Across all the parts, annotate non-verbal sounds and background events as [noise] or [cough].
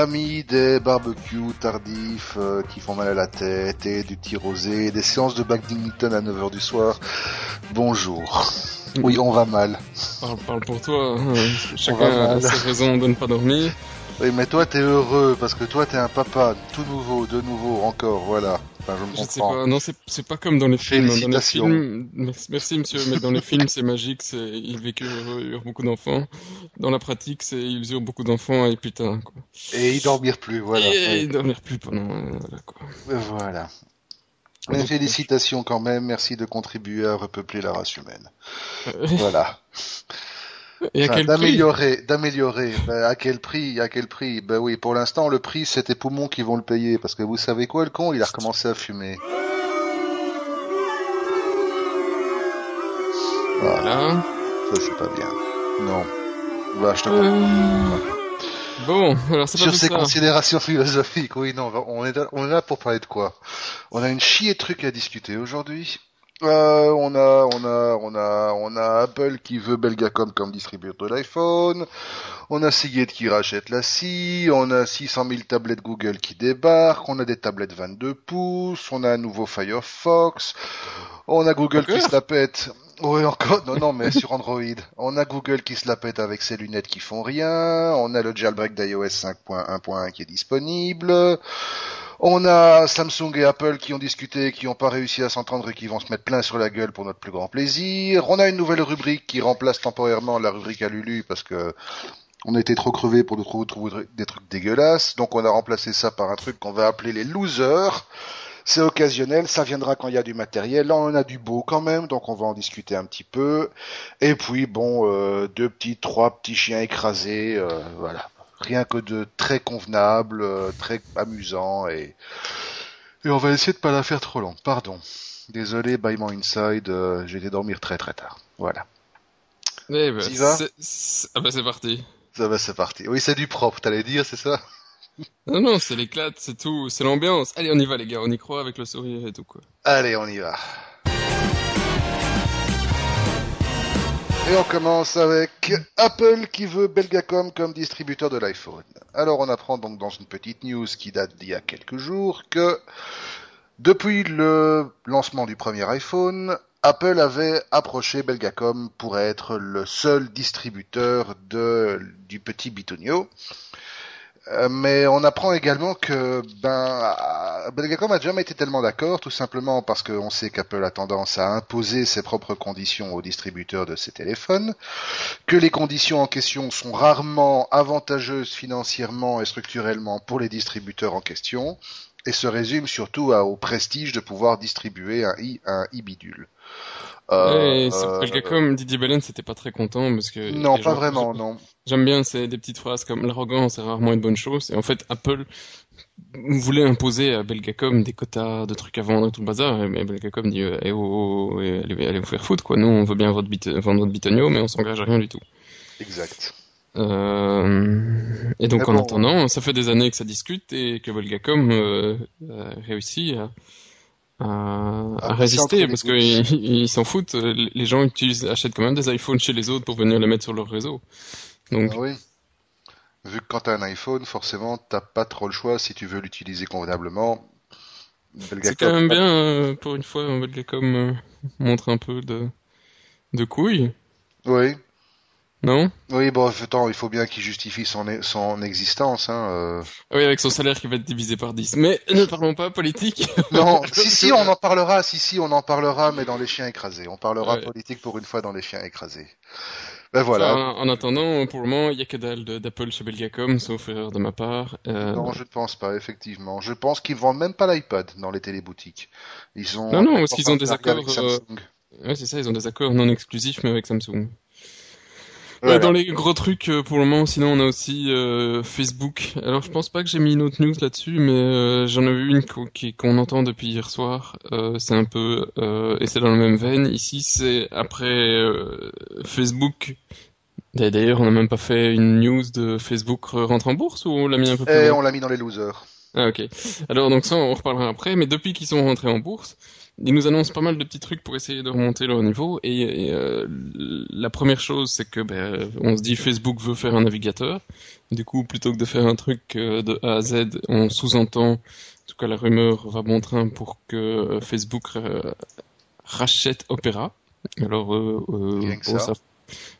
Amis des barbecues tardifs euh, qui font mal à la tête et du petit rosé, des séances de badminton à 9h du soir, bonjour. Oui, on va mal. Parle, parle pour toi, hein. chacun a ses raisons de ne pas dormir. Oui, mais toi, t'es heureux parce que toi, t'es un papa tout nouveau, de nouveau, encore, voilà. Enfin, je me Je sais pas, non, c'est pas comme dans les films. Dans les films, merci, merci, monsieur, mais dans les films c'est magique, c'est ils vécurent heureux, eurent beaucoup d'enfants. Dans la pratique, c'est ils eurent beaucoup d'enfants et putain quoi. Et y dormir plus, voilà. et Oui. ils dormirent plus pendant euh, voilà quoi. Voilà. Mais félicitations quand même, merci de contribuer à repeupler la race humaine. Euh, Voilà. Et à Enfin, quel prix d'améliorer, d'améliorer. Ben, à quel prix À quel prix Ben oui, pour l'instant, le prix, c'est tes poumons qui vont le payer. Parce que vous savez quoi, le con, il a recommencé à fumer. Voilà, ça c'est pas bien. Non. Bah, je te Euh. Bon, alors c'est pas Sur ces ça. considérations philosophiques, oui, non, on est, là, on est là pour parler de quoi? On a une chier de trucs à discuter aujourd'hui. Euh, on a, on a, on a, on a Apple qui veut Belgacom comme distributeur de l'iPhone. On a Seagate qui rachète la scie. On a 600 000 tablettes Google qui débarquent. On a des tablettes 22 pouces. On a un nouveau Firefox. On a Google qui se la pète. Oui, encore. Non, non, mais [laughs] sur Android. On a Google qui se la pète avec ses lunettes qui font rien. On a le jailbreak d'iOS 5.1.1 qui est disponible. On a Samsung et Apple qui ont discuté, qui n'ont pas réussi à s'entendre et qui vont se mettre plein sur la gueule pour notre plus grand plaisir. On a une nouvelle rubrique qui remplace temporairement la rubrique à Lulu parce que on été trop crevés pour trouver, trouver des trucs dégueulasses. Donc on a remplacé ça par un truc qu'on va appeler les losers. C'est occasionnel, ça viendra quand il y a du matériel. Là, on a du beau quand même, donc on va en discuter un petit peu. Et puis, bon, euh, deux petits, trois petits chiens écrasés, euh, voilà. Rien que de très convenable, euh, très amusant, et... et on va essayer de pas la faire trop longue. Pardon. Désolé, bâillement inside, euh, j'ai été dormir très très tard. Voilà. Eh ben, vas c'est- Ah c'est parti. Ça va, c'est parti. Oui, c'est du propre, t'allais dire, c'est ça? Non, non, c'est l'éclate, c'est tout, c'est l'ambiance. Allez, on y va les gars, on y croit avec le sourire et tout quoi. Allez, on y va. Et on commence avec Apple qui veut Belgacom comme distributeur de l'iPhone. Alors on apprend donc dans une petite news qui date d'il y a quelques jours que depuis le lancement du premier iPhone, Apple avait approché Belgacom pour être le seul distributeur du petit bitonio. Euh, mais on apprend également que ben Belgacom a jamais été tellement d'accord, tout simplement parce qu'on sait qu'Apple a tendance à imposer ses propres conditions aux distributeurs de ses téléphones, que les conditions en question sont rarement avantageuses financièrement et structurellement pour les distributeurs en question, et se résument surtout au prestige de pouvoir distribuer un i un e-bidule. Euh, et c'est euh, Belgacom, Didier Belen, c'était pas très content parce que. non, pas gens- vraiment, non. J'aime bien ces des petites phrases comme l'arrogance est rarement une bonne chose. Et en fait, Apple voulait imposer à Belgacom des quotas de trucs à vendre et tout le bazar. Mais Belgacom dit, euh, eh oh, oh, eh, allez, allez vous faire foutre quoi. Nous, on veut bien votre bit- vendre votre bitonio, mais on s'engage à rien du tout. Exact. Euh, et donc Mais en bon. attendant, ça fait des années que ça discute et que Belgacom euh, a réussi à, à, entre résister parce qu'ils ils s'en foutent. Les gens utilisent, achètent quand même des iPhones chez les autres pour venir les mettre sur leur réseau. Donc Ah oui. Vu que quand t'as un iPhone, forcément, t'as pas trop le choix si tu veux l'utiliser convenablement. C'est quand même bien euh, pour une fois Belgacom euh, montre un peu de de couilles, Oui. Non? Oui, bon, attends, il faut bien qu'il justifie son, e- son existence, hein. euh. Oui, avec son salaire qui va être divisé par 10. Mais ne parlons pas politique. [laughs] Non, si, si, on en parlera, si, si, on en parlera, mais dans les chiens écrasés. On parlera Ouais. politique pour une fois dans les chiens écrasés. Ben voilà. Enfin, en attendant, pour le moment, il y a que dalle de- d'Apple chez Belgacom, sauf erreur de ma part. Euh, Non, je ne pense pas, effectivement. Je pense qu'ils vendent même pas l'iPad dans les téléboutiques. Ils ont. Non, non, parce qu'ils ont des accords, euh, Samsung. Ouais, c'est ça, ils ont des accords non exclusifs, mais avec Samsung. Voilà. Euh, dans les gros trucs, euh, pour le moment, sinon, on a aussi euh, Facebook. Alors, je pense pas que j'ai mis une autre news là-dessus, mais euh, j'en ai vu une qu'on entend depuis hier soir. Euh, c'est un peu... euh, et c'est dans la même veine. Ici, c'est après euh, Facebook... D'ailleurs, on n'a même pas fait une news de Facebook rentre en bourse ou on l'a mis un peu plus loin? on l'a mis dans les losers. Ah ok. Alors donc ça on en reparlera après, mais depuis qu'ils sont rentrés en bourse, ils nous annoncent pas mal de petits trucs pour essayer de remonter leur niveau. Et, et euh, la première chose, c'est que ben, on se dit Facebook veut faire un navigateur. Du coup, plutôt que de faire un truc euh, de A à Z, on sous-entend, en tout cas la rumeur va bon train pour que euh, Facebook euh, rachète Opera. Alors, euh, bon, ça.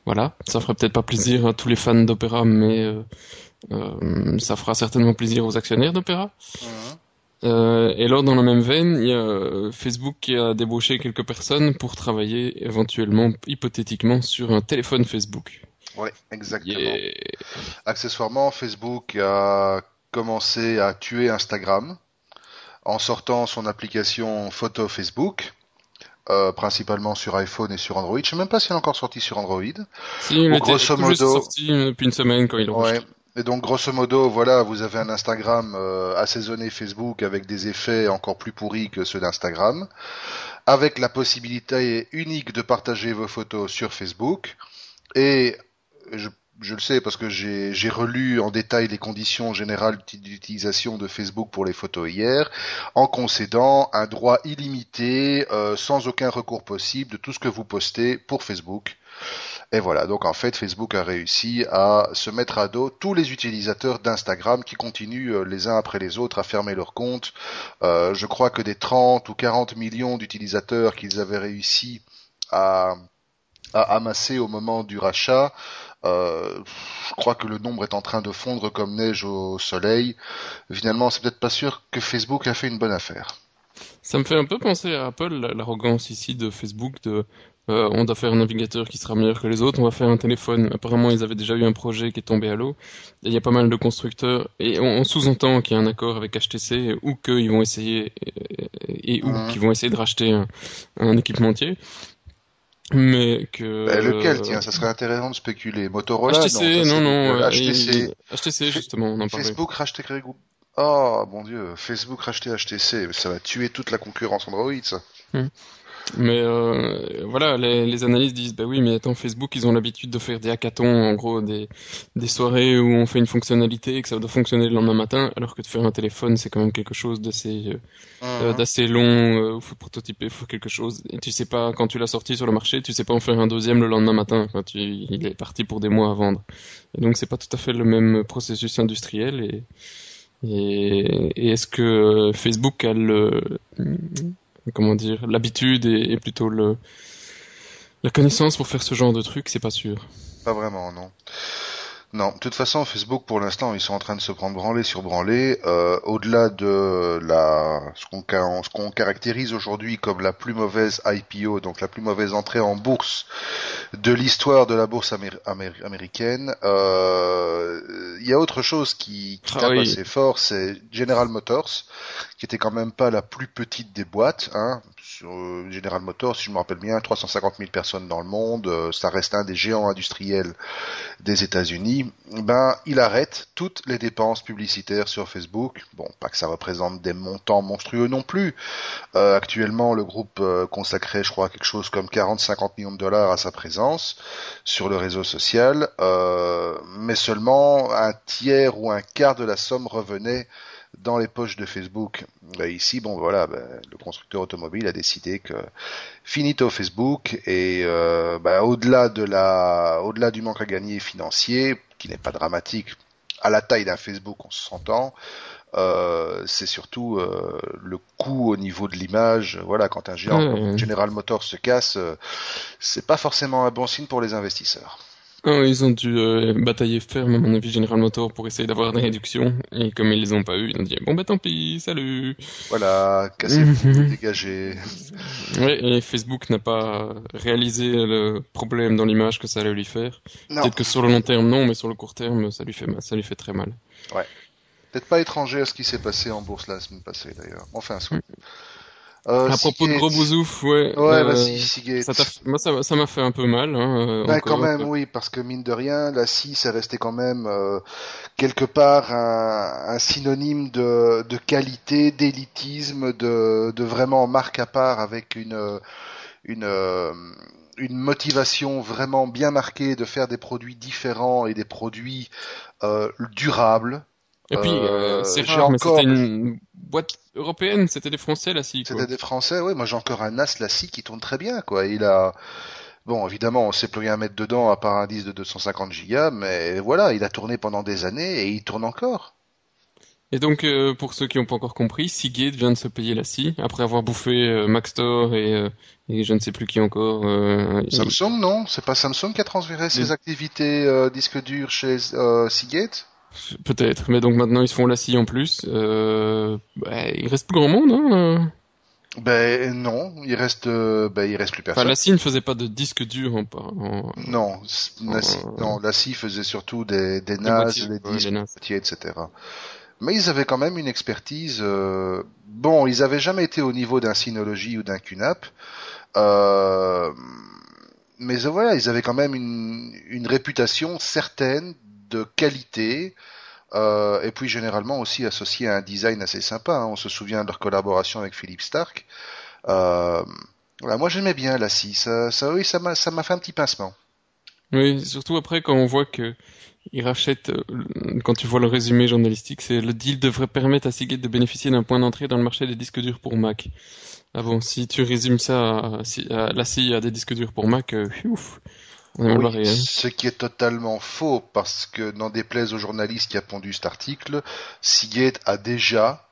voilà, ça fera peut-être pas plaisir à tous les fans d'Opera, mais euh, ça fera certainement plaisir aux actionnaires d'Opera. Mhm. Euh, et alors, dans la même veine, il y a euh, Facebook qui a débauché quelques personnes pour travailler éventuellement, hypothétiquement, sur un téléphone Facebook. Ouais, exactement. Yeah. Accessoirement, Facebook a commencé à tuer Instagram en sortant son application photo Facebook, euh, principalement sur iPhone et sur Android. Je sais même pas si elle est encore sortie sur Android. Si, était grosso modo- sorti euh, depuis une semaine quand il l'a Ouais. Et donc grosso modo, voilà, vous avez un Instagram euh, assaisonné Facebook avec des effets encore plus pourris que ceux d'Instagram, avec la possibilité unique de partager vos photos sur Facebook. Et je, le sais parce que j'ai j'ai relu en détail les conditions générales d'utilisation de Facebook pour les photos hier, en concédant un droit illimité, euh, sans aucun recours possible, de tout ce que vous postez pour Facebook. Et voilà, donc en fait, Facebook a réussi à se mettre à dos tous les utilisateurs d'Instagram qui continuent euh, les uns après les autres à fermer leur compte. Euh, je crois que des 30 ou 40 millions d'utilisateurs qu'ils avaient réussi à, amasser au moment du rachat, euh, je crois que le nombre est en train de fondre comme neige au soleil. Finalement, c'est peut-être pas sûr que Facebook a fait une bonne affaire. Ça me fait un peu penser à Apple, la- l'arrogance ici de Facebook de euh, on doit faire un navigateur qui sera meilleur que les autres, on va faire un téléphone. Apparemment, ils avaient déjà eu un projet qui est tombé à l'eau. Il y a pas mal de constructeurs et on, on sous-entend qu'il y a un accord avec HTC ou qu'ils vont essayer et, et ou Mhm. qu'ils vont essayer de racheter un, un équipementier. Mais que Ben, lequel, tiens, ça serait intéressant de spéculer. Motorola, HTC, non, non, euh, HTC. et- HTC justement, on en parlait. Facebook racheter Google. Oh mon dieu, Facebook racheter HTC, ça va tuer toute la concurrence Android, ça. Mais euh, voilà, les, les analystes disent bah oui, mais attends, Facebook, ils ont l'habitude de faire des hackathons, en gros des des soirées où on fait une fonctionnalité et que ça doit fonctionner le lendemain matin, alors que de faire un téléphone, c'est quand même quelque chose d'assez euh, euh, Mhm. d'assez long. Euh, il faut prototyper, il faut quelque chose. Et tu sais pas quand tu l'as sorti sur le marché, tu sais pas en faire un deuxième le lendemain matin. Quand tu, il est parti pour des mois à vendre. Et donc c'est pas tout à fait le même processus industriel. Et et, et est-ce que euh, Facebook a le comment dire l'habitude et, plutôt le la connaissance pour faire ce genre de truc, c'est pas sûr. Pas vraiment, non. Non, de toute façon, Facebook, pour l'instant, ils sont en train de se prendre branlée sur branlée. Euh, Au-delà de la ce qu'on caractérise aujourd'hui comme la plus mauvaise IPO, donc la plus mauvaise entrée en bourse de l'histoire de la bourse améri- améri- américaine, euh, il y a autre chose qui, qui Ah tape oui. assez fort, c'est General Motors, qui était quand même pas la plus petite des boîtes. Hein. Euh, General Motors, si je me rappelle bien, 350 000 personnes dans le monde, euh, ça reste un des géants industriels des États-Unis, ben il arrête toutes les dépenses publicitaires sur Facebook. Bon, pas que ça représente des montants monstrueux non plus. Euh, actuellement, le groupe euh, consacrait, je crois, quelque chose comme 40-50 millions de dollars à sa présence sur le réseau social, mais seulement un tiers ou un quart de la somme revenait dans les poches de Facebook. Ben, ici, bon voilà, ben, le constructeur automobile a décidé que finito Facebook et euh, ben, au-delà de la, au-delà du manque à gagner financier, qui n'est pas dramatique, à la taille d'un Facebook, on s'entend. Euh, c'est surtout euh, le coût au niveau de l'image. Voilà, quand un géant comme General Motors se casse, euh, c'est pas forcément un bon signe pour les investisseurs. Ah, ils ont dû euh, batailler ferme, à mon avis, General Motors pour essayer d'avoir des réductions. Et comme ils les ont pas eu, ils ont dit bon bah tant pis, salut. Voilà, cassez-vous, Mhm. dégagez. Ouais, et Facebook n'a pas réalisé le problème dans l'image que ça allait lui faire. Peut-être que sur le long terme non, mais sur le court terme ça lui fait mal, ça lui fait très mal. peut-être pas étranger à ce qui s'est passé en bourse la semaine passée d'ailleurs. Enfin, soit. Euh, à propos de gros bousouf, ouais. Ouais, euh, ça moi ça m'a fait un peu mal. Hein, euh, Ben, quand même, oui, parce que mine de rien, la scie, ça restait quand même euh, quelque part un, un synonyme de, de qualité, d'élitisme, de, de vraiment marque à part avec une, une, une motivation vraiment bien marquée de faire des produits différents et des produits euh, durables. Et puis, Euh, c'est mais encore- c'était une boîte européenne, c'était des Français, la scie. C'était des Français, oui. Moi, j'ai encore un NAS Lassie qui tourne très bien, quoi. Il a, bon, évidemment, on sait plus rien mettre dedans à part un disque de 250 gigas, mais voilà, il a tourné pendant des années et il tourne encore. Et donc, euh, pour ceux qui n'ont pas encore compris, Seagate vient de se payer la scie, après avoir bouffé euh, Maxtor et, euh, et je ne sais plus qui encore. il- Samsung, non? C'est pas Samsung qui a transféré ses activités disques durs chez Seagate? Peut-être, mais donc maintenant ils se font la scie en plus. Euh, bah, il reste plus grand monde, hein. euh. Ben non, il reste, euh, ben il reste plus Enfin, personne. la scie ne faisait pas de disque dur en, en- Non, la scie, non, la scie faisait surtout des, des des NAS, boîtiers, des ouais, disques, boîtiers, etc. Mais ils avaient quand même une expertise. euh, Bon, ils avaient jamais été au niveau d'un Synology ou d'un QNAP. Euh... Mais euh, voilà, ils avaient quand même une, une réputation certaine de qualité. euh, et puis généralement aussi associé à un design assez sympa. hein. On se souvient de leur collaboration avec Philippe Stark. Euh, voilà, moi j'aimais bien la scie. Ça, ça, oui, ça m'a, fait un petit pincement. Oui, surtout après quand on voit que ils rachètent, euh, quand tu vois le résumé journalistique, c'est le deal devrait permettre à Seagate de bénéficier d'un point d'entrée dans le marché des disques durs pour Mac. Ah bon, si tu résumes ça à, la scie à des disques durs pour Mac, ouf, Oui, hein. Ce qui est totalement faux, parce que n'en déplaise au journaliste qui a pondu cet article, Seagate a déjà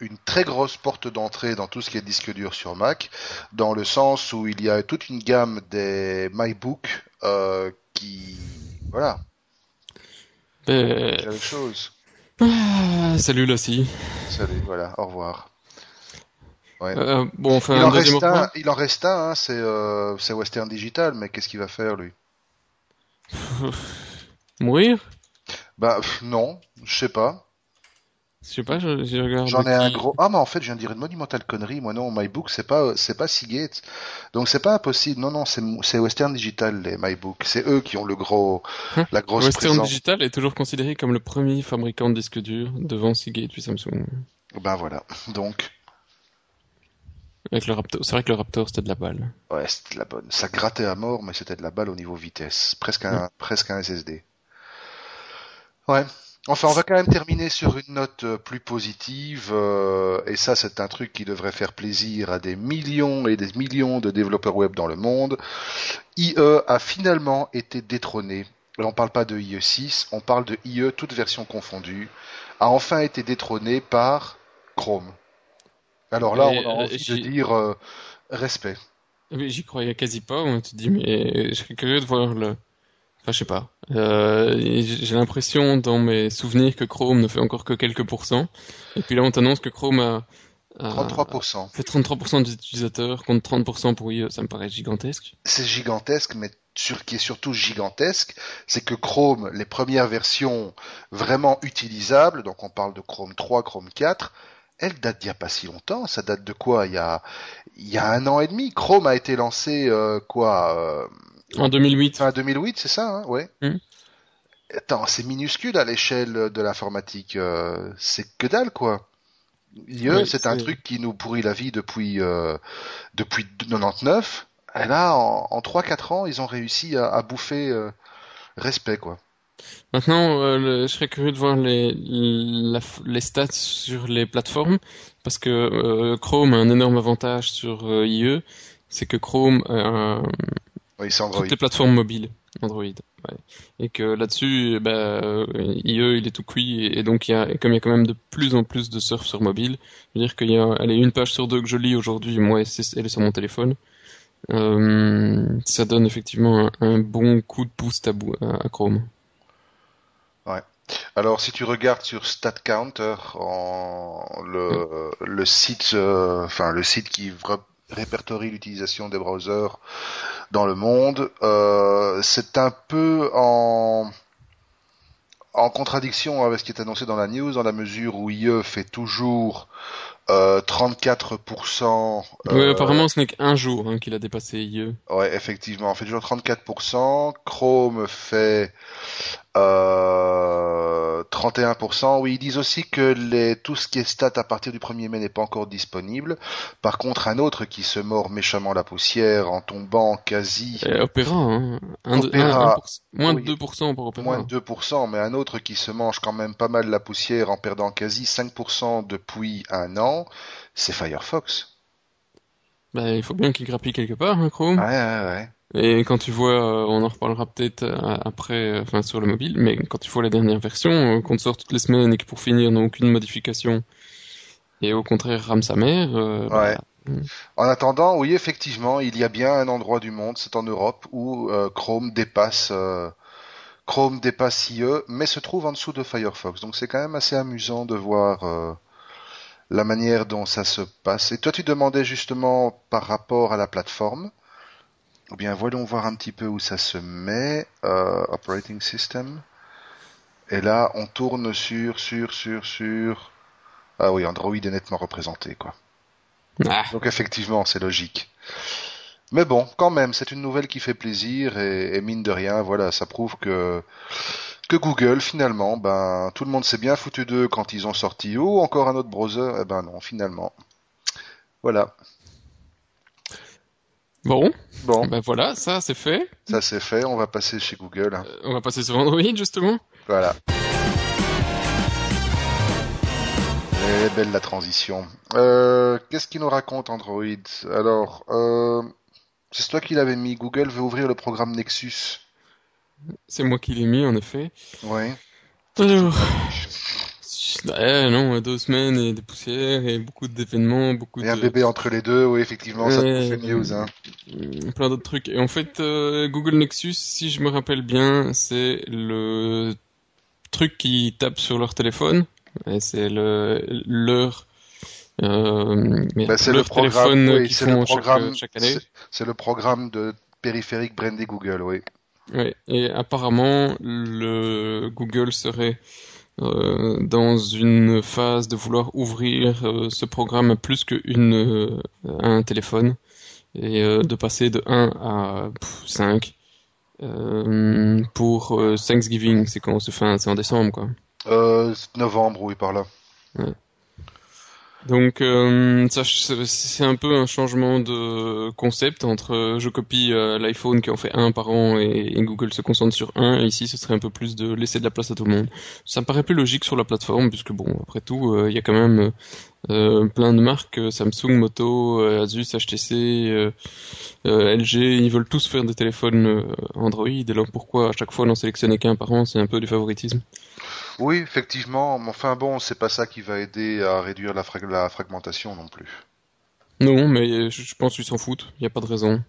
une très grosse porte d'entrée dans tout ce qui est disque dur sur Mac, dans le sens où il y a toute une gamme des MyBook euh, qui... Voilà, c'est la chose. ah, salut la scie. Salut, voilà, au revoir. Ouais. Euh, bon, il, un en reste un, point. il en reste un, hein, c'est euh, c'est Western Digital, mais qu'est-ce qu'il va faire lui? [laughs] Mourir? Bah pff, non, je sais pas. Je sais pas, je, je regarde. J'en ai un gros. Ah, mais en fait, je viens de dire une monumentale connerie. Moi, non, MyBook, c'est pas, c'est pas Seagate. Donc, c'est pas impossible. Non, non, c'est, Western Digital, les MyBook. C'est eux qui ont le gros, Hein? la grosse Western présence. Digital est toujours considéré comme le premier fabricant de disques durs devant Seagate puis Samsung. Ben voilà. [laughs] Donc, Avec le Raptor, c'est vrai que le Raptor c'était de la balle. ouais, c'était de la bonne. Ça grattait à mort, mais c'était de la balle au niveau vitesse. Presque un, presque un SSD. Ouais. Enfin, on va quand même terminer sur une note euh, plus positive, euh, et ça, c'est un truc qui devrait faire plaisir à des millions et des millions de développeurs web dans le monde. IE a finalement été détrôné. Là, on parle pas de IE 6, on parle de IE, toute version confondue, a enfin été détrôné par Chrome. Alors là, Et, on a euh, envie de dire euh, respect. J'y croyais quasi pas. On te dit, mais je serais curieux de voir le. Enfin, je sais pas. Euh, j'ai j'ai l'impression dans mes souvenirs que Chrome ne fait encore que quelques pourcents. Et puis là, on t'annonce que Chrome a, a 33%. fait 33% des utilisateurs contre 30% pour IE. Ça me paraît gigantesque. c'est gigantesque, mais sur, qui est surtout gigantesque, c'est que Chrome, les premières versions vraiment utilisables, donc on parle de Chrome 3, Chrome 4, elles datent d'il n'y a pas si longtemps. Ça date de quoi? Il y a, il y a un an et demi. Chrome a été lancé euh, quoi euh, En 2008. Fin 2008, c'est ça, hein? Ouais. Hmm. Attends, c'est minuscule à l'échelle de l'informatique. euh, c'est que dalle, quoi. C'est un truc qui nous pourrit la vie depuis euh, depuis 99. Et là, en, en 3-4 ans, ils ont réussi à, à bouffer euh, respect, quoi. Maintenant, euh, le- je serais curieux de voir les, la- les stats sur les plateformes, parce que euh, Chrome a un énorme avantage sur euh, IE, c'est que Chrome a Oui, toutes les plateformes mobiles Android, ouais. et que là-dessus, bah, IE il est tout cuit, et, et donc il y a, et comme il y a quand même de plus en plus de surf sur mobile, je veux dire qu'il y a, allez, une page sur deux que je lis aujourd'hui, moi, elle est sur mon téléphone. Ça donne effectivement un, un bon coup de boost à, à Chrome. Alors, si tu regardes sur StatCounter, en le, le site, euh, enfin le site qui répertorie l'utilisation des browsers dans le monde, euh, c'est un peu en en contradiction avec ce qui est annoncé dans la news, dans la mesure où IE fait toujours euh, 34%. Oui, euh, apparemment, ce n'est qu'un jour hein, qu'il a dépassé IE. Ouais, effectivement, on fait toujours 34%. Chrome fait euh, 31%. Oui, ils disent aussi que les, tout ce qui est stats à partir du 1er mai n'est pas encore disponible. Par contre, un autre qui se mord méchamment la poussière en tombant quasi... Et Opera, hein. Un un- un moins oui. de 2% pour Opera. Moins de 2%, mais un autre qui se mange quand même pas mal la poussière en perdant quasi 5% depuis un an, c'est Firefox. Bah, il faut bien qu'il grappille quelque part, hein, Chrome. Ouais, ouais, ouais. Et quand tu vois, euh, on en reparlera peut-être euh, après, euh, enfin sur le mobile, mais quand tu vois la dernière version, euh, qu'on sort toutes les semaines et qui pour finir n'a aucune modification, et au contraire rame sa mère, euh, bah, Ouais. En attendant, oui, effectivement, il y a bien un endroit du monde, c'est en Europe, où Chrome dépasse euh, Chrome dépasse IE, mais se trouve en dessous de Firefox. Donc c'est quand même assez amusant de voir euh, la manière dont ça se passe. Et toi, tu demandais justement par rapport à la plateforme. Eh bien, voyons voir un petit peu où ça se met. Euh, operating System. Et là, on tourne sur, sur, sur, sur. Ah oui, Android est nettement représenté, quoi. ah, Donc effectivement, c'est logique. Mais bon, quand même, c'est une nouvelle qui fait plaisir et, et mine de rien, voilà, ça prouve que que Google finalement, ben tout le monde s'est bien foutu d'eux quand ils ont sorti oh encore un autre browser, eh ben non, finalement. Voilà. bon, Bon, bah voilà, ça c'est fait. ça c'est fait, on va passer chez Google. Euh, On va passer sur Android justement. Voilà. Elle est belle la transition. Euh, Qu'est-ce qu'il nous raconte Android? Alors, euh, c'est toi qui l'avais mis. Google veut ouvrir le programme Nexus. C'est moi qui l'ai mis en effet. Oui. Alors, eh, non, deux semaines et des poussières et beaucoup d'événements, beaucoup Et un bébé entre les deux, oui, effectivement, ça Ouais, fait news, hein. Mm, plein d'autres trucs. Et en fait, euh, Google Nexus, si je me rappelle bien, c'est le truc qui tape sur leur téléphone. Et c'est le leur euh, Bah, c'est le programme, téléphone oui, qu'ils font le chaque, programme, chaque année. c'est- c'est le programme de périphérique brandé Google, oui. Ouais. Et apparemment, le Google serait euh, dans une phase de vouloir ouvrir euh, ce programme à plus qu'une euh, un téléphone et euh, de passer de 1 à pff, 5 euh, pour Thanksgiving, c'est quand fait, un- c'est en décembre quoi. Novembre, oui, par là. Donc euh, ça c'est un peu un changement de concept entre euh, je copie euh, l'iPhone qui en fait un par an et, Google se concentre sur un ici ce serait un peu plus de laisser de la place à tout le monde. Ça me paraît plus logique sur la plateforme puisque bon après tout euh, il y a quand même plein de marques Samsung, Moto, Asus, HTC, LG ils veulent tous faire des téléphones Android alors pourquoi à chaque fois n'en sélectionner qu'un par an? C'est un peu du favoritisme. Oui, effectivement, mais enfin bon, c'est pas ça qui va aider à réduire la, frag- la fragmentation non plus. Non mais je, pense qu'ils s'en foutent, il n'y a pas de raison.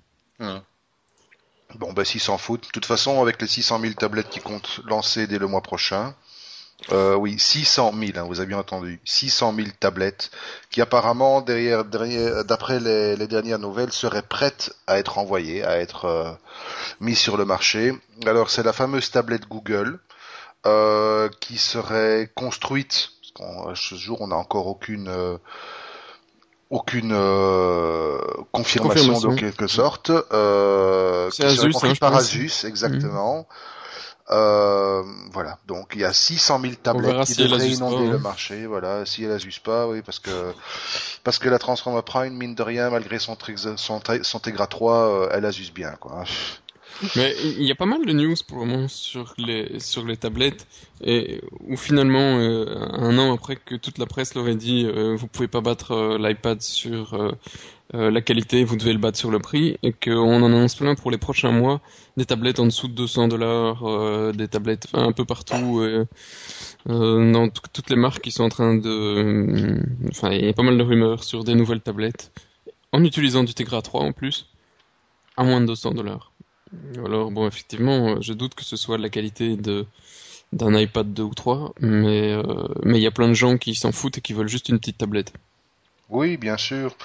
Bon, bah, s'ils s'en foutent. De toute façon, avec les 600 000 tablettes qui comptent lancer dès le mois prochain, euh, oui, 600 000, hein, vous avez bien entendu, 600 000 tablettes qui apparemment, derrière, derrière- d'après les, les dernières nouvelles, seraient prêtes à être envoyées, à être euh, mises sur le marché. Alors, c'est la fameuse tablette Google euh, qui serait construite. Parce qu'en- à ce jour, on n'a encore aucune euh, aucune euh, confirmation, Confirmation. de quelque sorte. Euh, qui serait construite hein, par. Asus, exactement. Euh, voilà, donc il y a 600 000 tablettes qui si devraient pas, inonder hein. le marché. Voilà, si elle Asus pas, oui, parce que parce que la Transformer Prime, mine de rien, malgré son son, son Tegra 3, euh, elle Asus bien, quoi. Mais il y a pas mal de news pour le moment sur les sur les tablettes et où finalement euh, un an après que toute la presse leur ait dit euh, vous pouvez pas battre euh, l'iPad sur euh, euh, la qualité, vous devez le battre sur le prix et qu'on en annonce plein pour les prochains mois des tablettes en dessous de 200 dollars, des tablettes un peu partout dans toutes les marques qui sont en train de enfin il y a pas mal de rumeurs sur des nouvelles tablettes en utilisant du Tegra 3 en plus à moins de 200 dollars. Alors bon, effectivement, euh, je doute que ce soit de la qualité de d'un iPad 2 ou 3, mais euh, mais il y a plein de gens qui s'en foutent et qui veulent juste une petite tablette. Oui, bien sûr.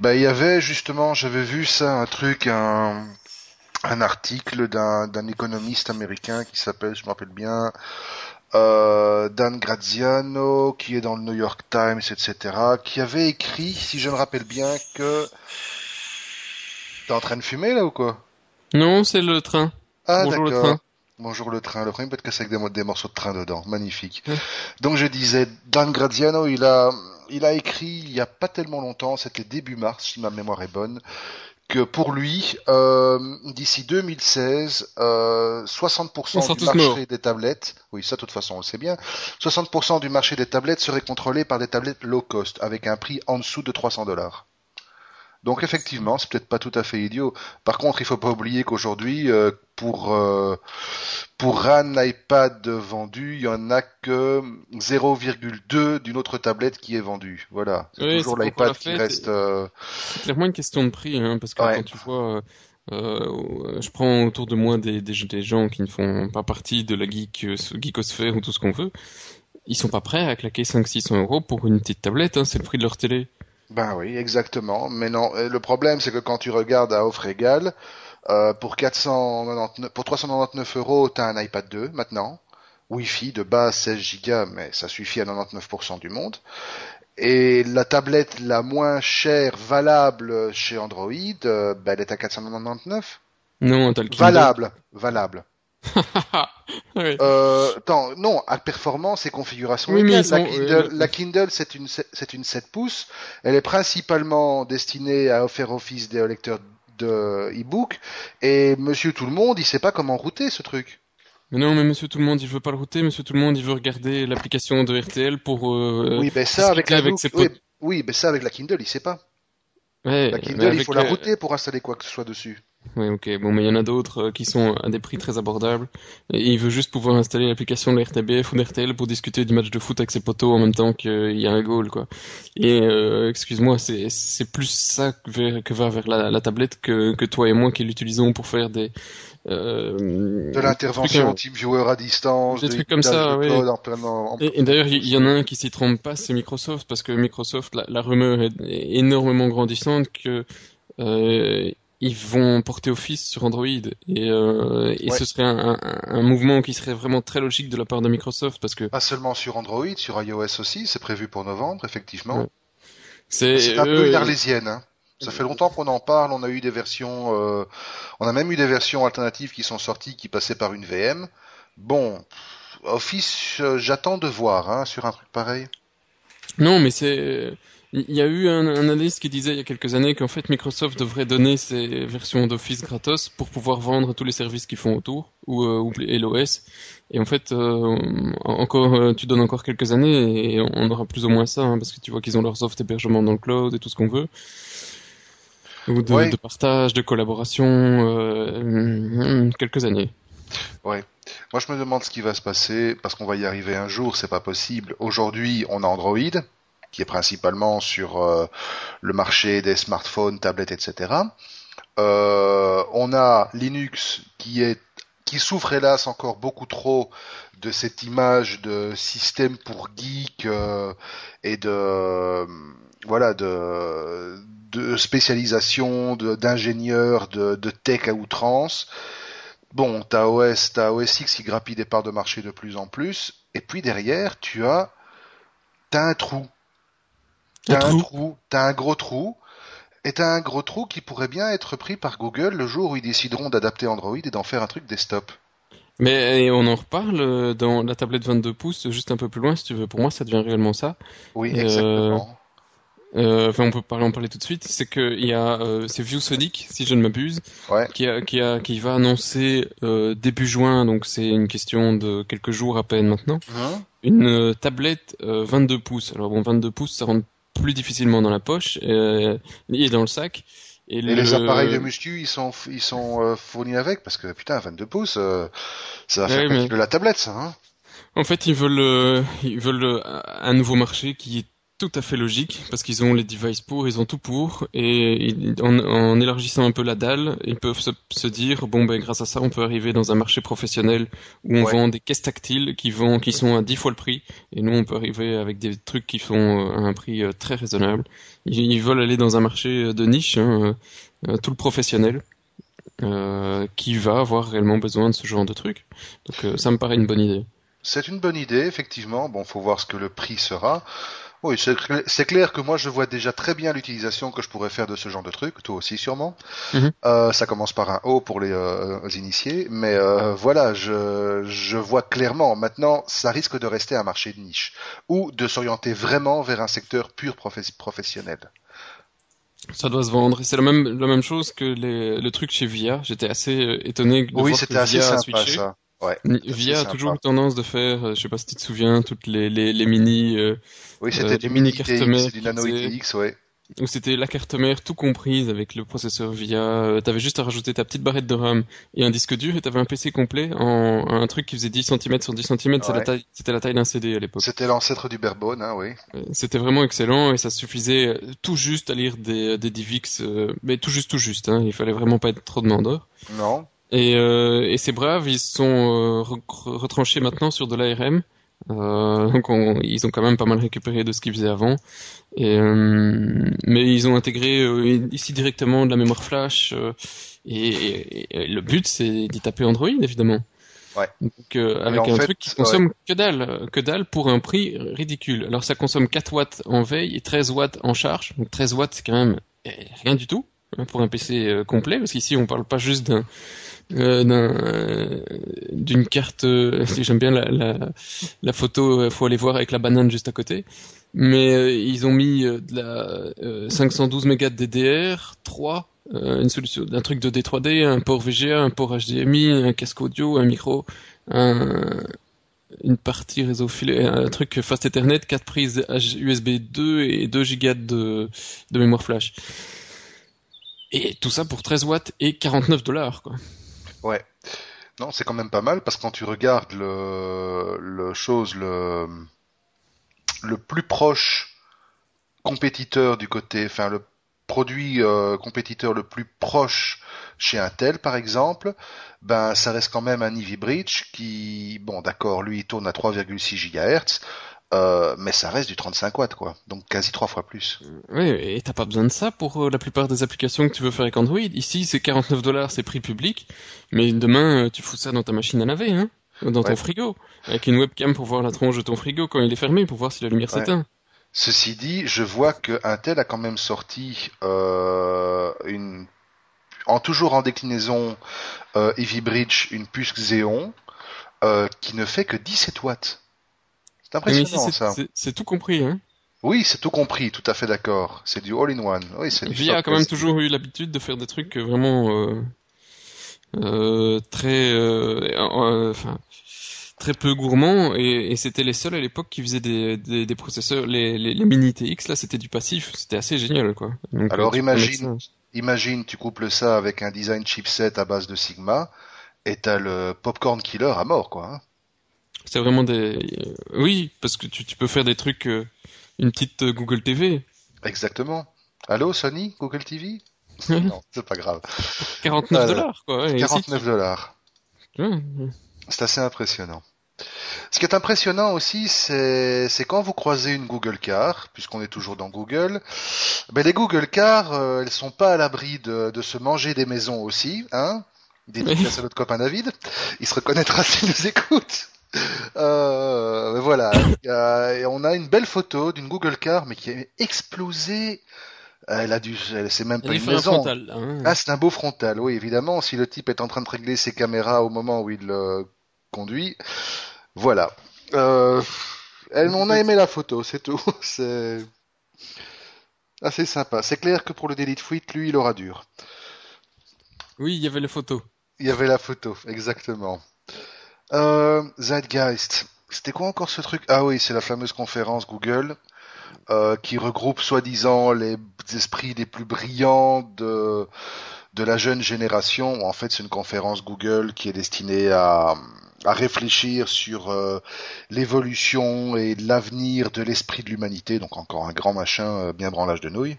Bah, il y avait justement, j'avais vu ça, un truc, un, un article d'un d'un économiste américain qui s'appelle, je me rappelle bien, euh, Dan Graziano, qui est dans le New York Times, etc., qui avait écrit, si je me rappelle bien, que t'es en train de fumer là ou quoi? Non, c'est le train. Ah Bonjour le d'accord. train. Bonjour le train. Le train peut être cassé avec des, des morceaux de train dedans. Magnifique. Donc je disais, Dan Graziano, il a, il a écrit il y a pas tellement longtemps, c'était début mars, si ma mémoire est bonne, que pour lui, euh, d'ici 2016, euh, 60% du marché des tablettes, oui ça de toute façon on le sait bien, 60% du marché des tablettes serait contrôlé par des tablettes low cost, avec un prix en dessous de 300 dollars. Donc effectivement, c'est peut-être pas tout à fait idiot. Par contre, il faut pas oublier qu'aujourd'hui, euh, pour euh, pour un iPad vendu, il y en a que 0,2 d'une autre tablette qui est vendue. Voilà, c'est toujours l'iPad qui reste. Euh... C'est clairement une question de prix, hein, parce que quand tu vois. Euh, je prends autour de moi des, des, des, gens qui ne font pas partie de la geek, geekosphère ou tout ce qu'on veut. Ils sont pas prêts à claquer 500-600 euros pour une petite tablette, hein, c'est le prix de leur télé. Ben oui, exactement. Mais non, le problème c'est que quand tu regardes à offre égale, euh, pour 499, pour 399 euros, t'as un iPad 2 maintenant. Wi-Fi de base 16 Go, mais ça suffit à 99% du monde. Et la tablette la moins chère valable chez Android, euh, ben, elle est à 499. Non, t'as le Valable, valable. [laughs] euh, attends, non, à performance et configuration oui, la, Kindle, c'est une, c'est une 7 pouces. Elle est principalement destinée à faire office des lecteurs de e-book. Et Monsieur Tout le Monde, il sait pas comment router ce truc. Mais non, mais Monsieur Tout le Monde, il veut pas le router. Monsieur Tout le Monde, il veut regarder l'application de RTL pour. Euh, oui, ben ça avec la avec ses oui, oui, ben ça avec la Kindle, il sait pas. Ouais, la Kindle, il faut la router pour installer quoi que ce soit dessus. Oui, ok. Bon, mais il y en a d'autres euh, qui sont à des prix très abordables. Et il veut juste pouvoir installer l'application de l'RTBF ou d'RTL pour discuter du match de foot avec ses potos en même temps qu'il y a un goal, quoi. Et euh, excuse-moi, c'est c'est plus ça que, vers, que va vers la, la tablette que, que toi et moi qui l'utilisons pour faire des euh, de l'intervention type joueur à distance, des trucs comme ça. Oui. Et, d'ailleurs, il y, en a un qui s'y trompe pas, c'est Microsoft, parce que Microsoft, la, la rumeur est, énormément grandissante que euh, ils vont porter office sur Android et, euh, et ce serait un, un, un, mouvement qui serait vraiment très logique de la part de Microsoft parce que pas seulement sur Android, sur iOS aussi, c'est prévu pour novembre effectivement. C'est un peu une arlésienne. Hein. Ça fait longtemps qu'on en parle. On a eu des versions, euh, on a même eu des versions alternatives qui sont sorties qui passaient par une VM. Bon, Office, euh, j'attends de voir hein, sur un truc pareil. Non, mais c'est il y a eu un, analyste qui disait il y a quelques années qu'en fait Microsoft devrait donner ses versions d'Office gratos pour pouvoir vendre tous les services qu'ils font autour ou, euh, et l'OS. Et en fait, euh, encore, euh, tu donnes encore quelques années et on aura plus ou moins ça, hein, parce que tu vois qu'ils ont leurs offres d'hébergement dans le cloud et tout ce qu'on veut, ou de, de, partage, de collaboration, euh, quelques années. Ouais. Moi, je me demande ce qui va se passer parce qu'on va y arriver un jour. C'est pas possible. Aujourd'hui, on a Android qui est principalement sur euh, le marché des smartphones, tablettes, etc. Euh, on a Linux qui est qui souffre hélas encore beaucoup trop de cette image de système pour geek euh, et de voilà de, spécialisation d'ingénieurs de, tech à outrance. Bon, t'as OS, X qui grappille des parts de marché de plus en plus, et puis derrière tu as un trou T'as un, trou, t'as un gros trou, et t'as un gros trou qui pourrait bien être pris par Google le jour où ils décideront d'adapter Android et d'en faire un truc desktop. Mais on en reparle euh, dans la tablette 22 pouces, juste un peu plus loin, si tu veux. Pour moi, ça devient réellement ça. Oui, exactement. Euh, enfin, on peut parler, en parler tout de suite. C'est que il y a, euh, c'est ViewSonic, si je ne m'abuse, ouais. qui, a, qui, a, qui va annoncer euh, début juin, donc c'est une question de quelques jours à peine maintenant, hein? une tablette 22 pouces. Alors bon, 22 pouces, ça rentre plus difficilement dans la poche euh, et dans le sac. Et, les appareils de muscu, ils sont ils sont euh, fournis avec parce que putain 22 pouces, euh, ça va faire mais... de la tablette ça. Hein en fait, ils veulent ils veulent un nouveau marché qui est tout à fait logique parce qu'ils ont les devices pour, ils ont tout pour et en, en élargissant un peu la dalle, ils peuvent se, se, dire bon ben grâce à ça on peut arriver dans un marché professionnel où on ouais. vend des caisses tactiles qui vont qui sont à 10 fois le prix et nous on peut arriver avec des trucs qui font à un prix euh, très raisonnable. Ils, ils veulent aller dans un marché de niche, hein, euh, tout le professionnel. Euh, qui va avoir réellement besoin de ce genre de trucs. Donc euh, ça me paraît une bonne idée. C'est une bonne idée, effectivement. Bon, faut voir ce que le prix sera. Oui, c'est cl- c'est clair que moi je vois déjà très bien l'utilisation que je pourrais faire de ce genre de truc, toi aussi sûrement. Mhm. Euh, ça commence par un O pour les euh, initiés, mais euh, voilà, je, je vois clairement. Maintenant, ça risque de rester un marché de niche ou de s'orienter vraiment vers un secteur pur profes- professionnel. Ça doit se vendre. C'est la même, la même chose que les, le truc chez Via. J'étais assez euh, étonné de oui, voir c'était que assez Via a sympa switché. ça. Ouais. Via a toujours eu tendance de faire, euh, je sais pas si tu te souviens, toutes les, les, les mini, euh, Oui, Euh, c'était des du mini cartes mères du nano ITX, ouais. où c'était la carte mère tout comprise avec le processeur Via. Euh, T'avais juste à rajouter ta petite barrette de RAM et un disque dur et t'avais un PC complet en un truc qui faisait 10 cm sur 10 cm. C'est la Ouais. taille, c'était la taille d'un CD à l'époque. C'était l'ancêtre du Barebone, hein, oui. Euh, C'était vraiment excellent et ça suffisait euh, tout juste à lire des, des DivX, euh, mais tout juste, tout juste. Hein, il fallait vraiment pas être trop demandeur. Non. Et, euh, et c'est brave, ils se sont euh, re- retranchés maintenant sur de l'ARM. Euh, donc on- ils ont quand même pas mal récupéré de ce qu'ils faisaient avant. Et, euh, mais ils ont intégré euh, ici directement de la mémoire flash. euh, et, et- et le but c'est d'y taper Android évidemment. Ouais. Donc euh, avec un fait, truc qui consomme que dalle, que dalle pour un prix ridicule. Alors ça consomme 4 watts en veille et 13 watts en charge. Donc 13 watts c'est quand même eh, rien du tout pour un PC euh, complet parce qu'ici on parle pas juste d'un euh, euh, d'une carte euh, [laughs] j'aime bien la, photo faut aller voir avec la banane juste à côté mais ils ont mis euh, de la euh, 512 mégas de DDR 3 euh, une solution un truc de D3D un port VGA un port HDMI un casque audio un micro un une partie réseau filaire, un truc fast Ethernet, 4 prises USB 2 et 2 gigas de, de mémoire flash. Et tout ça pour 13 watts et 49 dollars, quoi. Ouais. Non, c'est quand même pas mal parce que quand tu regardes le, chose le, le plus proche compétiteur du côté, enfin le produit euh, compétiteur le plus proche chez Intel par exemple, ben ça reste quand même un Ivy Bridge qui, bon d'accord, lui il tourne à 3,6 GHz, euh, mais ça reste du 35 watts quoi, donc quasi trois fois plus. Oui, et t'as pas besoin de ça pour euh, la plupart des applications que tu veux faire avec Android. Ici, c'est 49 dollars, c'est prix public, mais demain, euh, tu fous ça dans ta machine à laver, hein, dans ton frigo, avec une webcam pour voir la tronche de ton frigo quand il est fermé, pour voir si la lumière Ouais. s'éteint. Ceci dit, je vois que Intel a quand même sorti euh, une, en toujours en déclinaison euh, Ivy Bridge, une puce Xeon euh, qui ne fait que 17 watts. C'est impressionnant ça. tout compris, hein. Oui, c'est tout compris, tout à fait d'accord. C'est du all-in-one. Oui, Via a quand même toujours eu l'habitude de faire des trucs euh, vraiment euh, euh, très, euh, enfin, très peu gourmands et, et c'était les seuls à l'époque qui faisaient des, des, des processeurs, les, les, les mini TX là, c'était du passif, c'était assez génial quoi. Donc, Alors, imagine-. Imagine, tu couples ça avec un design chipset à base de Sigma et t'as le popcorn killer à mort, quoi. hein. C'est vraiment des, euh, oui, parce que tu, tu peux faire des trucs, euh, une petite euh, Google TV, Exactement. Allô, Sony, Google TV [laughs] Non, c'est pas grave. 49 Euh, dollars quoi. Et ici, 49 dollars. C'est assez impressionnant. Ce qui est impressionnant aussi, c'est c'est quand vous croisez une Google Car, puisqu'on est toujours dans Google, ben les Google Car, euh, elles sont pas à l'abri de, de se manger des maisons aussi, hein Dédicace à notre copain David, il se reconnaîtra [laughs] s'il nous écoute. Euh, voilà, et on a une belle photo d'une Google Car, mais qui a explosé. Elle a dû, c'est même pas une fait un maison. frontal, hein. Ah, c'est un beau frontal, oui, évidemment. Si le type est en train de régler ses caméras au moment où il euh, conduit, voilà. Euh, elle, on a aimé la photo, c'est tout. [laughs] C'est assez sympa. C'est clair que pour le délit de fuite, lui, il aura dur. Oui, il y avait les photos. Il y avait la photo, exactement. Euh, Zeitgeist. C'était quoi encore ce truc? Ah oui, c'est la fameuse conférence Google euh, qui regroupe soi-disant les esprits les plus brillants de de la jeune génération. En fait, c'est une conférence Google qui est destinée à à réfléchir sur euh, l'évolution et l'avenir de l'esprit de l'humanité. Donc encore un grand machin euh, bien branlage de nouilles.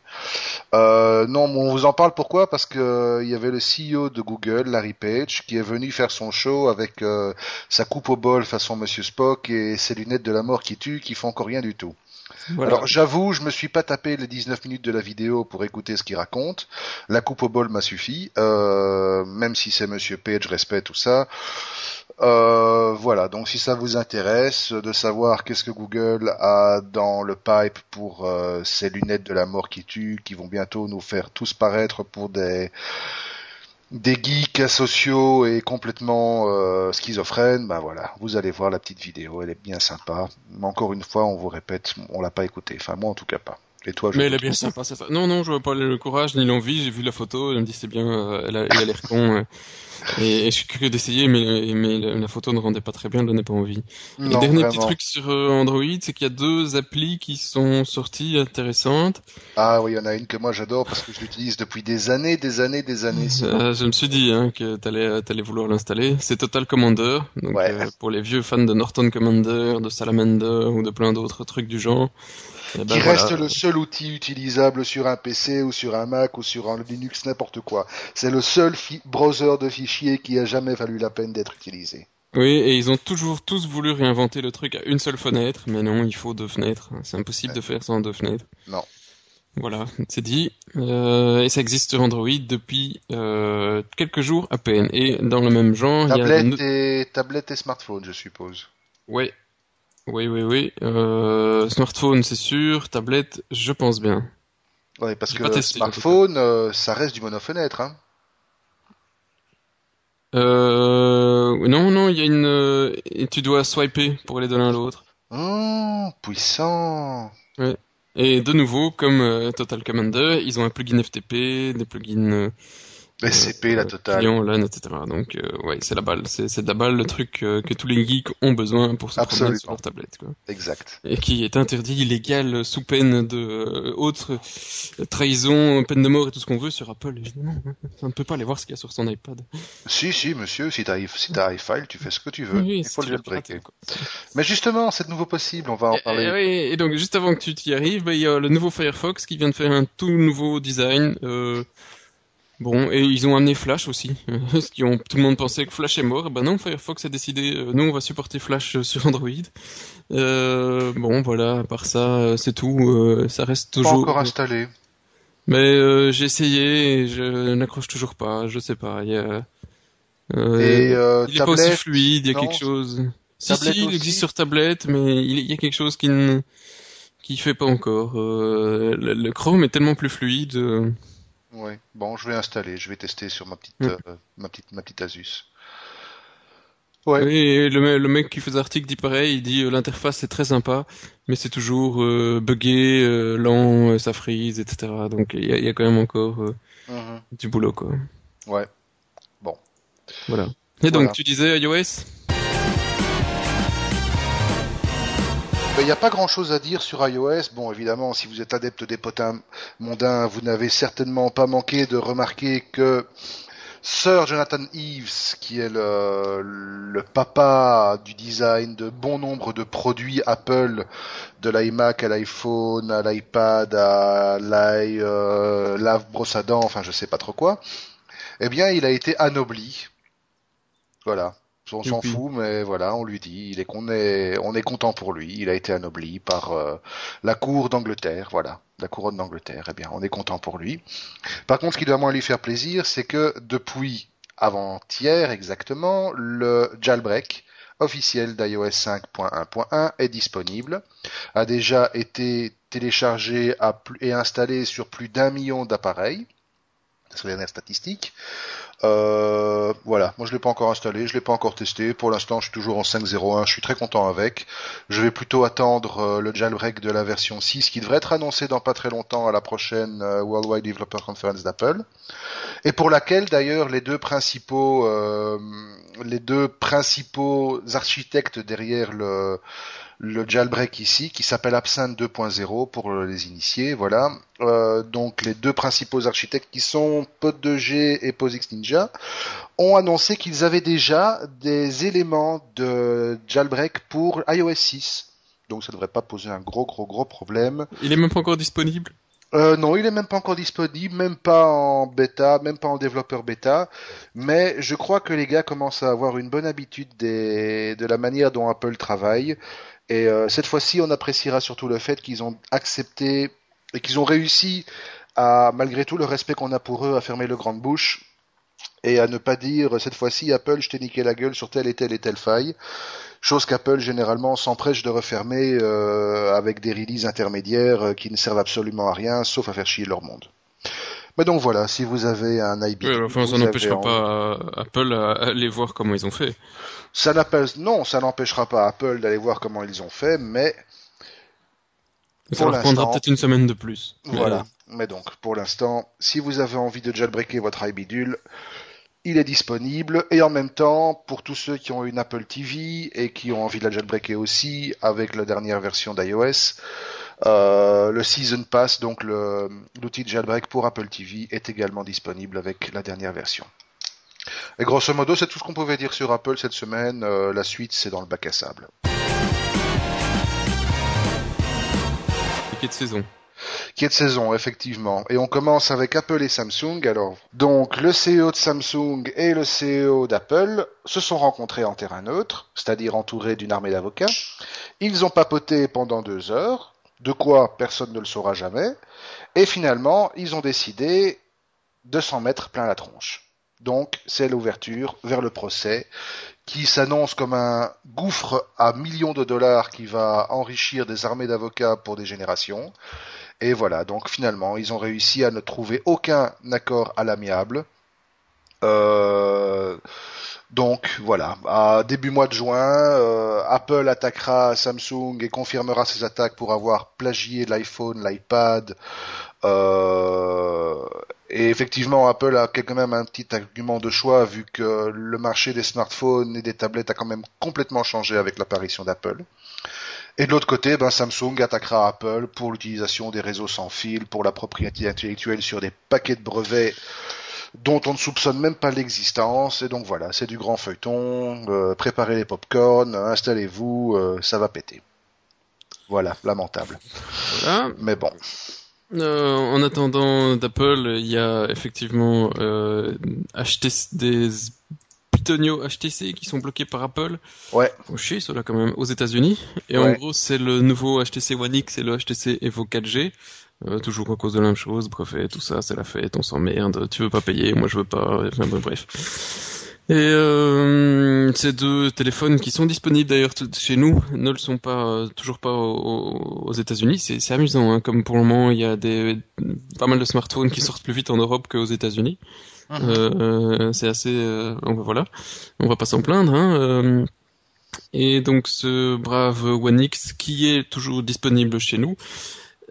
Euh, non, on vous en parle pourquoi? Parce que il y avait le CEO de Google, Larry Page, qui est venu faire son show avec sa coupe au bol façon Monsieur Spock et ses lunettes de la mort qui tuent, qui font encore rien du tout. Alors j'avoue, je me suis pas tapé les 19 minutes de la vidéo pour écouter ce qu'il raconte. La coupe au bol m'a suffi, euh, même si c'est Monsieur Page, respect tout ça. Euh, voilà, donc si ça vous intéresse de savoir qu'est-ce que Google a dans le pipe pour euh, ces lunettes de la mort qui tuent, qui vont bientôt nous faire tous paraître pour des des geeks asociaux et complètement euh, schizophrènes, ben voilà, vous allez voir la petite vidéo, elle est bien sympa. Mais encore une fois, on vous répète, on l'a pas écoutée. Enfin, moi en tout cas pas. Et toi, je Mais elle est bien [laughs] sympa, ça. Non, non, je vois pas le courage ni l'envie. J'ai vu la photo, elle me dit c'est bien, euh, elle a l'air con. euh, et, et je suis curieux d'essayer, mais, mais la, photo ne rendait pas très bien, elle donnait pas envie. Et Non, dernier petit vraiment. truc sur euh, Android, c'est qu'il y a deux applis qui sont sorties intéressantes. Ah oui, il y en a une que moi j'adore parce que je l'utilise depuis des années, des années, des années. Euh, je me suis dit hein, que t'allais t'allais vouloir l'installer. C'est Total Commander, donc Ouais. euh, pour les vieux fans de Norton Commander, de Salamander ou de plein d'autres trucs du genre. Eh ben qui voilà. reste le seul outil utilisable sur un PC ou sur un Mac ou sur un Linux, n'importe quoi. C'est le seul browser de fichiers qui a jamais valu la peine d'être utilisé. Oui, et ils ont toujours tous voulu réinventer le truc à une seule fenêtre, mais non, il faut deux fenêtres. C'est impossible de faire sans deux fenêtres. Non. Voilà, c'est dit. Euh, et ça existe sur Android depuis euh, quelques jours à peine. Et dans le même genre, il y a... Tablette et, tablette et smartphone, je suppose. Ouais. Oui, oui, oui. Euh, smartphone, c'est sûr. Tablette, je pense bien. Ouais, parce que testé, smartphone, ça reste du monofenêtre, hein. Euh, non, non, il y a une... euh, Et tu dois swiper pour aller de l'un à l'autre. Oh, puissant. Et de nouveau, comme euh, Total Commander, ils ont un plugin FTP, des plugins euh, SCP, la euh, totale. client, LAN, etc. Donc, euh, ouais, c'est la balle. C'est, c'est de la balle, le truc euh, que tous les geeks ont besoin pour se promener Absolument. sur leur tablette, quoi. Exact. Et qui est interdit, illégal, sous peine de euh, autre trahison, peine de mort et tout ce qu'on veut sur Apple, évidemment. On ne peut pas aller voir ce qu'il y a sur son iPad. Si, si, monsieur, si t'as si iFile, tu fais ce que tu veux. Oui, Il faut le quoi. Mais justement, c'est de nouveau possible, on va en Et, parler. oui, et donc juste avant que tu t'y arrives, bah, il y a le nouveau Firefox qui vient de faire un tout nouveau design. Euh, bon, et ils ont amené Flash aussi. [laughs] Parce ont, tout le monde pensait que Flash est mort. Ben non, Firefox a décidé, euh, nous on va supporter Flash euh, [laughs] sur Android. Euh, bon, voilà, à part ça, c'est tout. euh, ça reste Pas toujours. encore installé. Mais euh, j'ai essayé et je n'accroche toujours pas. Je sais pas. Il y a. Et il est pas aussi fluide, il y a non, quelque chose. Si, si, il aussi existe sur tablette, mais il y a quelque chose qui ne qui fait pas encore. Euh, le, le Chrome est tellement plus fluide. Ouais. Bon, je vais installer, je vais tester sur ma petite, Mm. euh, ma petite, ma petite Asus. Ouais. Et le, le mec qui fait l'article dit pareil, il dit euh, l'interface est très sympa, mais c'est toujours euh, buggé, euh, lent, euh, ça freeze, etc. Donc il y y a quand même encore euh, Mhm. du boulot, quoi. Ouais. Voilà. Et donc tu disais iOS? Il n'y a pas grand chose à dire sur iOS. Bon, évidemment, si vous êtes adepte des potins mondains, vous n'avez certainement pas manqué de remarquer que Sir Jonathan Eves, qui est le, le papa du design de bon nombre de produits Apple, de l'iMac à l'iPhone, à l'iPad, à l'i euh, lave brosse à dents, enfin je sais pas trop quoi, eh bien il a été anobli. Voilà. On s'en fout, mais voilà, on lui dit, il est qu'on est, on est content pour lui. Il a été anobli par euh, la cour d'Angleterre, voilà, la couronne d'Angleterre. Eh bien, on est content pour lui. Par contre, ce qui doit moins lui faire plaisir, c'est que depuis avant-hier exactement, le jailbreak officiel d'iOS 5.1.1 est disponible, a déjà été téléchargé et installé sur plus d'un million d'appareils. C'est la dernière statistique? Euh, voilà, moi je l'ai pas encore installé, je l'ai pas encore testé. Pour l'instant, je suis toujours en 5.01, je suis très content avec. Je vais plutôt attendre euh, le jailbreak de la version 6 qui devrait être annoncé dans pas très longtemps à la prochaine euh, Worldwide Developer Conference d'Apple. Et pour laquelle d'ailleurs les deux principaux euh, les deux principaux architectes derrière le le jailbreak ici, qui s'appelle Absinthe 2.0 pour les initiés, voilà. Euh, donc les deux principaux architectes qui sont Pod2G et POSIX Ninja ont annoncé qu'ils avaient déjà des éléments de jailbreak pour iOS 6. Donc ça devrait pas poser un gros gros gros problème. Il est même pas encore disponible? Euh, non, il est même pas encore disponible, même pas en bêta, même pas en développeur bêta. Mais je crois que les gars commencent à avoir une bonne habitude des... de la manière dont Apple travaille. Et euh, cette fois-ci, on appréciera surtout le fait qu'ils ont accepté et qu'ils ont réussi à, malgré tout le respect qu'on a pour eux, à fermer le grande bouche et à ne pas dire cette fois-ci Apple, je t'ai niqué la gueule sur telle et telle et telle faille. Chose qu'Apple généralement s'empresse de refermer euh, avec des releases intermédiaires euh, qui ne servent absolument à rien, sauf à faire chier leur monde. Mais donc voilà, si vous avez un iBit, Oui, enfin, ça n'empêchera pas euh, Apple à aller voir comment ils ont fait. ça n'appelle non, ça n'empêchera pas Apple d'aller voir comment ils ont fait, mais Ça leur prendra peut-être une semaine de plus. Voilà. Mais donc, pour l'instant, si vous avez envie de jailbreaker votre iBidule, il est disponible. Et en même temps, pour tous ceux qui ont une Apple TV et qui ont envie de la jailbreaker aussi avec la dernière version d'iOS, euh, le Season Pass, donc l'outil de jailbreak pour Apple TV, est également disponible avec la dernière version. Et grosso modo, c'est tout ce qu'on pouvait dire sur Apple cette semaine. Euh, la suite, c'est dans le bac à sable. Piqué de saison. qui est de saison, effectivement. Et on commence avec Apple et Samsung. Alors, donc, le CEO de Samsung et le CEO d'Apple se sont rencontrés en terrain neutre, c'est-à-dire entourés d'une armée d'avocats. Ils ont papoté pendant deux heures, de quoi personne ne le saura jamais. Et finalement, ils ont décidé de s'en mettre plein la tronche. Donc, c'est l'ouverture vers le procès qui s'annonce comme un gouffre à millions de dollars qui va enrichir des armées d'avocats pour des générations. Et voilà, donc finalement, ils ont réussi à ne trouver aucun accord à l'amiable. Euh, donc voilà, à début mois de juin, euh, Apple attaquera Samsung et confirmera ses attaques pour avoir plagié l'iPhone, l'iPad. Euh, et effectivement, Apple a quand même un petit argument de choix vu que le marché des smartphones et des tablettes a quand même complètement changé avec l'apparition d'Apple. Et de l'autre côté, ben, Samsung attaquera Apple pour l'utilisation des réseaux sans fil, pour la propriété intellectuelle sur des paquets de brevets dont on ne soupçonne même pas l'existence. Et donc voilà, c'est du grand feuilleton. Euh, préparez les pop-corn, installez-vous, euh, ça va péter. Voilà, lamentable. Voilà. Mais bon, Euh, en attendant d'Apple, il y a effectivement euh, HTC des Pitonio HTC qui sont bloqués par Apple. ouais, Faut chier ceux-là quand même aux États-Unis. Et en gros, c'est le nouveau HTC One X et le HTC Evo 4G. Euh, toujours à cause de la même chose, brevet, tout ça, c'est la fête, on s'emmerde, tu veux pas payer, moi je veux pas, enfin bref. Et euh, ces deux téléphones qui sont disponibles d'ailleurs chez nous ne le sont pas euh, toujours pas aux, aux États-Unis. C'est amusant, hein, comme pour le moment il y a des pas mal de smartphones qui sortent plus vite en Europe qu'aux États-Unis. Euh, c'est assez, euh, voilà, on va pas s'en plaindre. Hein, euh, et donc ce brave One X qui est toujours disponible chez nous.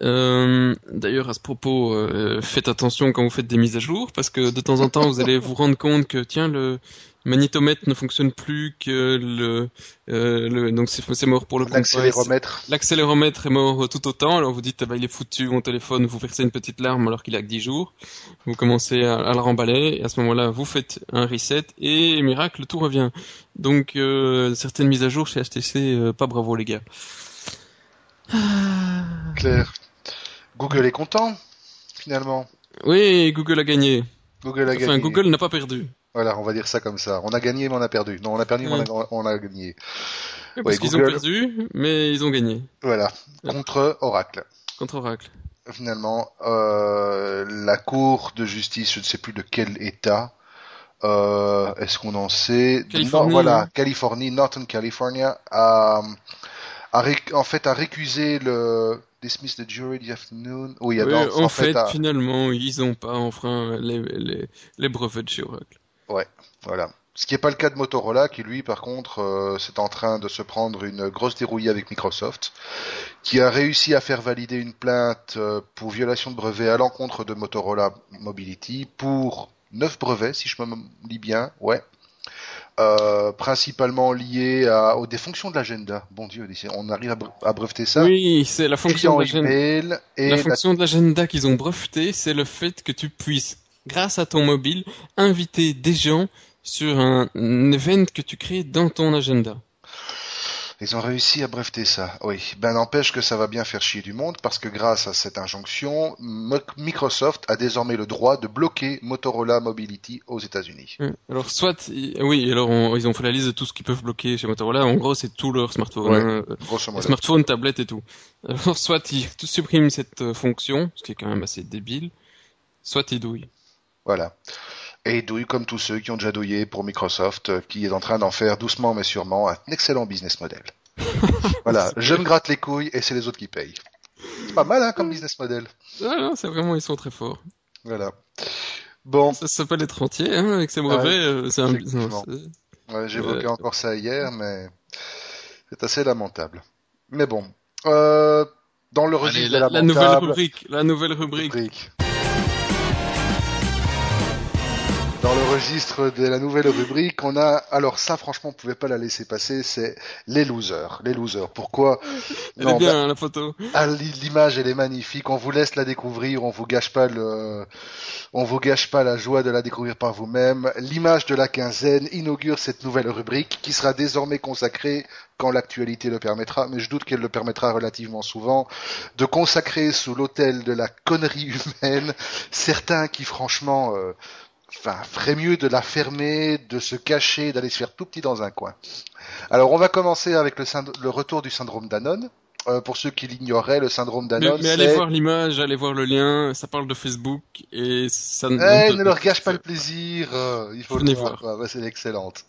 Euh, D'ailleurs, à ce propos, euh, faites attention quand vous faites des mises à jour, parce que de temps en temps, vous allez vous rendre compte que tiens, le magnétomètre ne fonctionne plus, que le, euh, le donc c'est c'est mort pour le l'accéléromètre. L'accéléromètre est mort tout autant, alors vous dites, ah bah, il est foutu, mon téléphone, vous versez une petite larme alors qu'il a que 10 jours. Vous commencez à, à le remballer, et à ce moment-là, vous faites un reset, et miracle, tout revient. Donc, euh, certaines mises à jour chez HTC, euh, pas bravo les gars. Claire. Google est content, finalement. Oui, Google a gagné. Google a Enfin, gagné. Google n'a pas perdu. Voilà, on va dire ça comme ça. On a gagné, mais on a perdu. Non, on a perdu, mais on a- on a gagné. Ouais, Parce qu'ils ont perdu, mais ils ont gagné. Voilà, contre Oracle. Contre Oracle. finalement, euh, la Cour de justice, je ne sais plus de quel État, euh, est-ce qu'on en sait? Californie, Non, Voilà. Californie, Northern California, a, a en fait a récusé le dismiss the jury the afternoon. Oui, Oui, non, en, fait, finalement, ils ont pas enfreint les, les, les brevets de chez Oracle. Voilà. Ce qui n'est pas le cas de Motorola, qui lui, par contre, euh, c'est en train de se prendre une grosse dérouillée avec Microsoft, qui a réussi à faire valider une plainte euh, pour violation de brevet à l'encontre de Motorola Mobility pour neuf brevets, si je me lis bien, ouais. Euh, principalement liés à, aux des fonctions de l'agenda. Bon Dieu, on arrive à, bre- à breveter ça. Oui, c'est la fonction de l'agenda. email et La la- fonction de l'agenda qu'ils ont breveté, c'est le fait que tu puisses, grâce à ton mobile, inviter des gens sur un, un event que tu crées dans ton agenda. Ils ont réussi à breveter ça, oui. Ben n'empêche que ça va bien faire chier du monde parce que grâce à cette injonction, Microsoft a désormais le droit de bloquer Motorola Mobility aux États-Unis. Ouais. Alors soit, oui, alors on- ils ont fait la liste de tout ce qu'ils peuvent bloquer chez Motorola. En gros, c'est tout leur smartphone, Ouais. hein. Smartphone, tablette et tout. Alors soit ils [laughs] suppriment cette euh, fonction, ce qui est quand même assez débile, soit ils douillent. Voilà. Et douille comme tous ceux qui ont déjà douillé pour Microsoft, euh, qui est en train d'en faire doucement mais sûrement un excellent business model. [laughs] voilà, je me gratte les couilles et c'est les autres qui payent. C'est pas mal hein, comme business model. Ah c'est vraiment, ils sont très forts. Voilà. Bon. Ça s'appelle être entier, hein, avec ses brevets, euh, c'est un business. Ouais, J'évoquais euh, encore ça hier, mais c'est assez lamentable. Mais bon. Euh, dans le registre la, la, nouvelle rubrique, la nouvelle rubrique. rubrique. Registre de la nouvelle rubrique, on a alors ça franchement on pouvait pas la laisser passer, c'est les losers, les losers. Pourquoi Elle est bien bah, la photo. Ah, l'image elle est magnifique, on vous laisse la découvrir, on vous gâche pas le on vous gâche pas la joie de la découvrir par vous-même. L'image de la quinzaine inaugure cette nouvelle rubrique qui sera désormais consacrée quand l'actualité le permettra, mais je doute qu'elle le permettra relativement souvent, de consacrer sous l'autel de la connerie [laughs] humaine certains qui franchement euh, enfin, ferait mieux de la fermer, de se cacher, d'aller se faire tout petit dans un coin. Alors, on va commencer avec le, retour du syndrome d'Anon. Euh, pour ceux qui l'ignoraient, le syndrome d'Anon. Mais, mais allez voir l'image, allez voir le lien. Ça parle de Facebook et ça. Eh, ne leur gâche pas le [laughs] plaisir. Euh, il faut le voir. c'est excellente.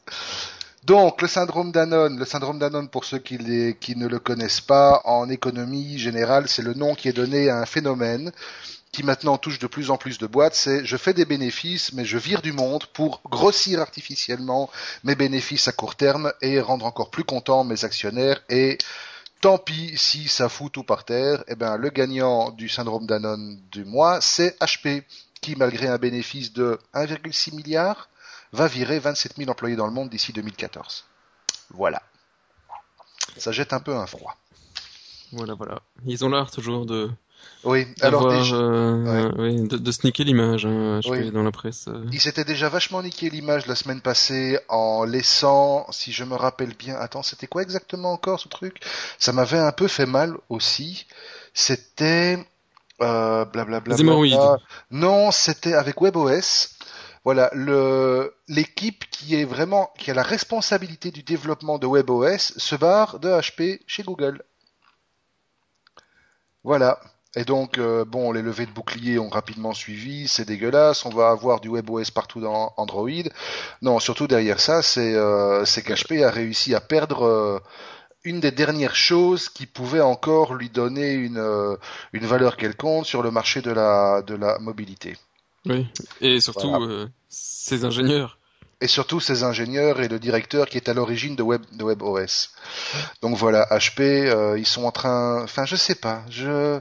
Donc, le syndrome d'Anon, le syndrome d'Anon, pour ceux qui, qui, ne le connaissent pas, en économie générale, c'est le nom qui est donné à un phénomène qui maintenant touche de plus en plus de boîtes, c'est je fais des bénéfices, mais je vire du monde pour grossir artificiellement mes bénéfices à court terme et rendre encore plus contents mes actionnaires et tant pis si ça fout tout par terre, eh ben, le gagnant du syndrome Danone du mois, c'est HP, qui malgré un bénéfice de 1,6 milliard, va virer 27 000 employés dans le monde d'ici 2014. Voilà. Ça jette un peu un froid. Voilà, voilà. Ils ont l'art toujours de, oui, alors euh, oui, de, de sneaker l'image hein, dans la presse. Euh. Il s'était déjà vachement niqué l'image la semaine passée en laissant, si je me rappelle bien, attends, c'était quoi exactement encore ce truc? Ça m'avait un peu fait mal aussi. C'était euh, blablabla. Non, c'était avec WebOS. Voilà, le l'équipe qui est vraiment qui a la responsabilité du développement de WebOS se barre de HP chez Google. Voilà. Et donc, euh, bon, les levées de boucliers ont rapidement suivi, c'est dégueulasse, on va avoir du WebOS partout dans Android. Non, surtout derrière ça, c'est euh, qu'HP a réussi à perdre euh, une des dernières choses qui pouvait encore lui donner une, euh, une valeur quelconque sur le marché de la, de la mobilité. Oui, et surtout ses ingénieurs et surtout ses ingénieurs et le directeur qui est à l'origine de Web de WebOS. Donc voilà, HP, euh, ils sont en train, enfin je sais pas, je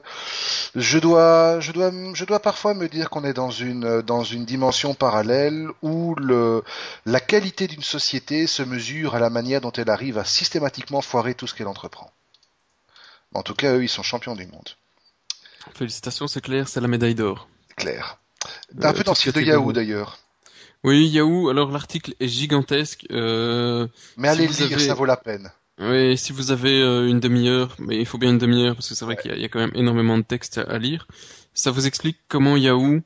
je dois je dois je dois parfois me dire qu'on est dans une dans une dimension parallèle où le la qualité d'une société se mesure à la manière dont elle arrive à systématiquement foirer tout ce qu'elle entreprend. En tout cas, eux, ils sont champions du monde. Félicitations, c'est clair, c'est la médaille d'or. Claire. Un peu dans le de Yahoo d'ailleurs. Oui, Yahoo. Alors l'article est gigantesque. Euh, mais allez si lire, ça vaut la peine. Oui, si vous avez euh, une demi-heure, mais il faut bien une demi-heure parce que c'est vrai qu'il y, a quand même énormément de textes à, lire. Ça vous explique comment Yahoo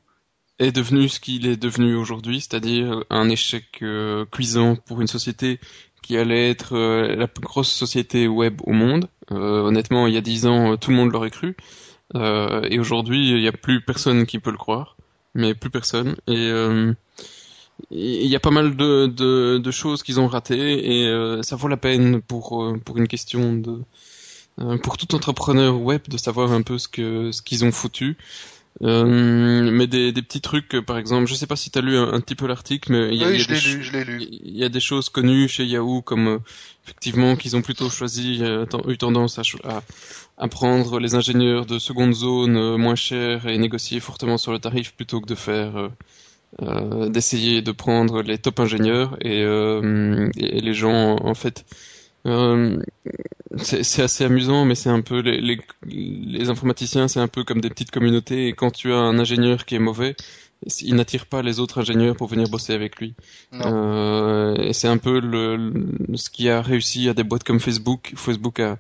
est devenu ce qu'il est devenu aujourd'hui, c'est-à-dire un échec euh, cuisant pour une société qui allait être la plus grosse société web au monde. honnêtement, il y a dix ans, tout le monde l'aurait cru. et aujourd'hui, il n'y a plus personne qui peut le croire, mais plus personne. Et il y a pas mal de, de, de choses qu'ils ont ratées et euh, ça vaut la peine pour euh, pour une question de euh, pour tout entrepreneur web de savoir un peu ce que ce qu'ils ont foutu. mais des, des petits trucs, par exemple, je sais pas si tu as lu un, petit peu l'article, mais il y a, oui, je l'ai lu, je l'ai lu. Il y a des choses connues chez Yahoo comme effectivement qu'ils ont plutôt choisi, eu tendance à, à, à, prendre les ingénieurs de seconde zone moins chers et négocier fortement sur le tarif plutôt que de faire euh, d'essayer de prendre les top ingénieurs et, euh, et les gens en fait euh, c'est assez amusant, mais c'est un peu les, les, les informaticiens, c'est un peu comme des petites communautés. Et quand tu as un ingénieur qui est mauvais, il n'attire pas les autres ingénieurs pour venir bosser avec lui. Euh, et c'est un peu le, ce qui a réussi à des boîtes comme Facebook. Facebook a,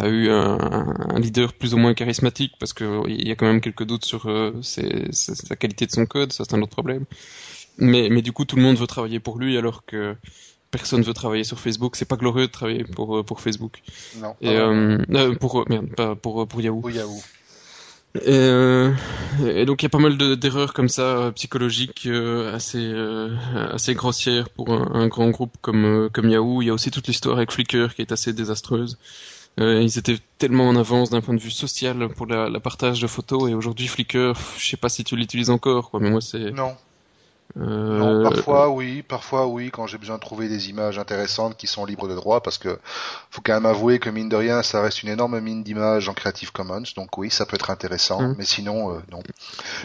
a eu un, un, leader plus ou moins charismatique parce que il y a quand même quelques doutes sur euh, sa qualité de son code, ça c'est un autre problème. Mais, mais du coup, tout le monde veut travailler pour lui alors que personne veut travailler sur Facebook. C'est pas glorieux de travailler pour euh, pour Facebook. Non. Et euh, euh, pour merde, pas pour pour Yahoo. Pour Yahoo. Et, euh, et, donc il y a pas mal d'erreurs comme ça euh, psychologiques euh, assez euh, assez grossières pour un, un grand groupe comme euh, comme Yahoo. Il y a aussi toute l'histoire avec Flickr qui est assez désastreuse. Ils étaient tellement en avance d'un point de vue social pour la, la partage de photos. Et aujourd'hui Flickr, je sais pas si tu l'utilises encore quoi, mais moi c'est non. Non, euh, parfois oui, parfois oui, quand j'ai besoin de trouver des images intéressantes qui sont libres de droit, parce que faut quand même avouer que mine de rien, ça reste une énorme mine d'images en Creative Commons, donc oui, ça peut être intéressant, mmh. mais sinon euh, non.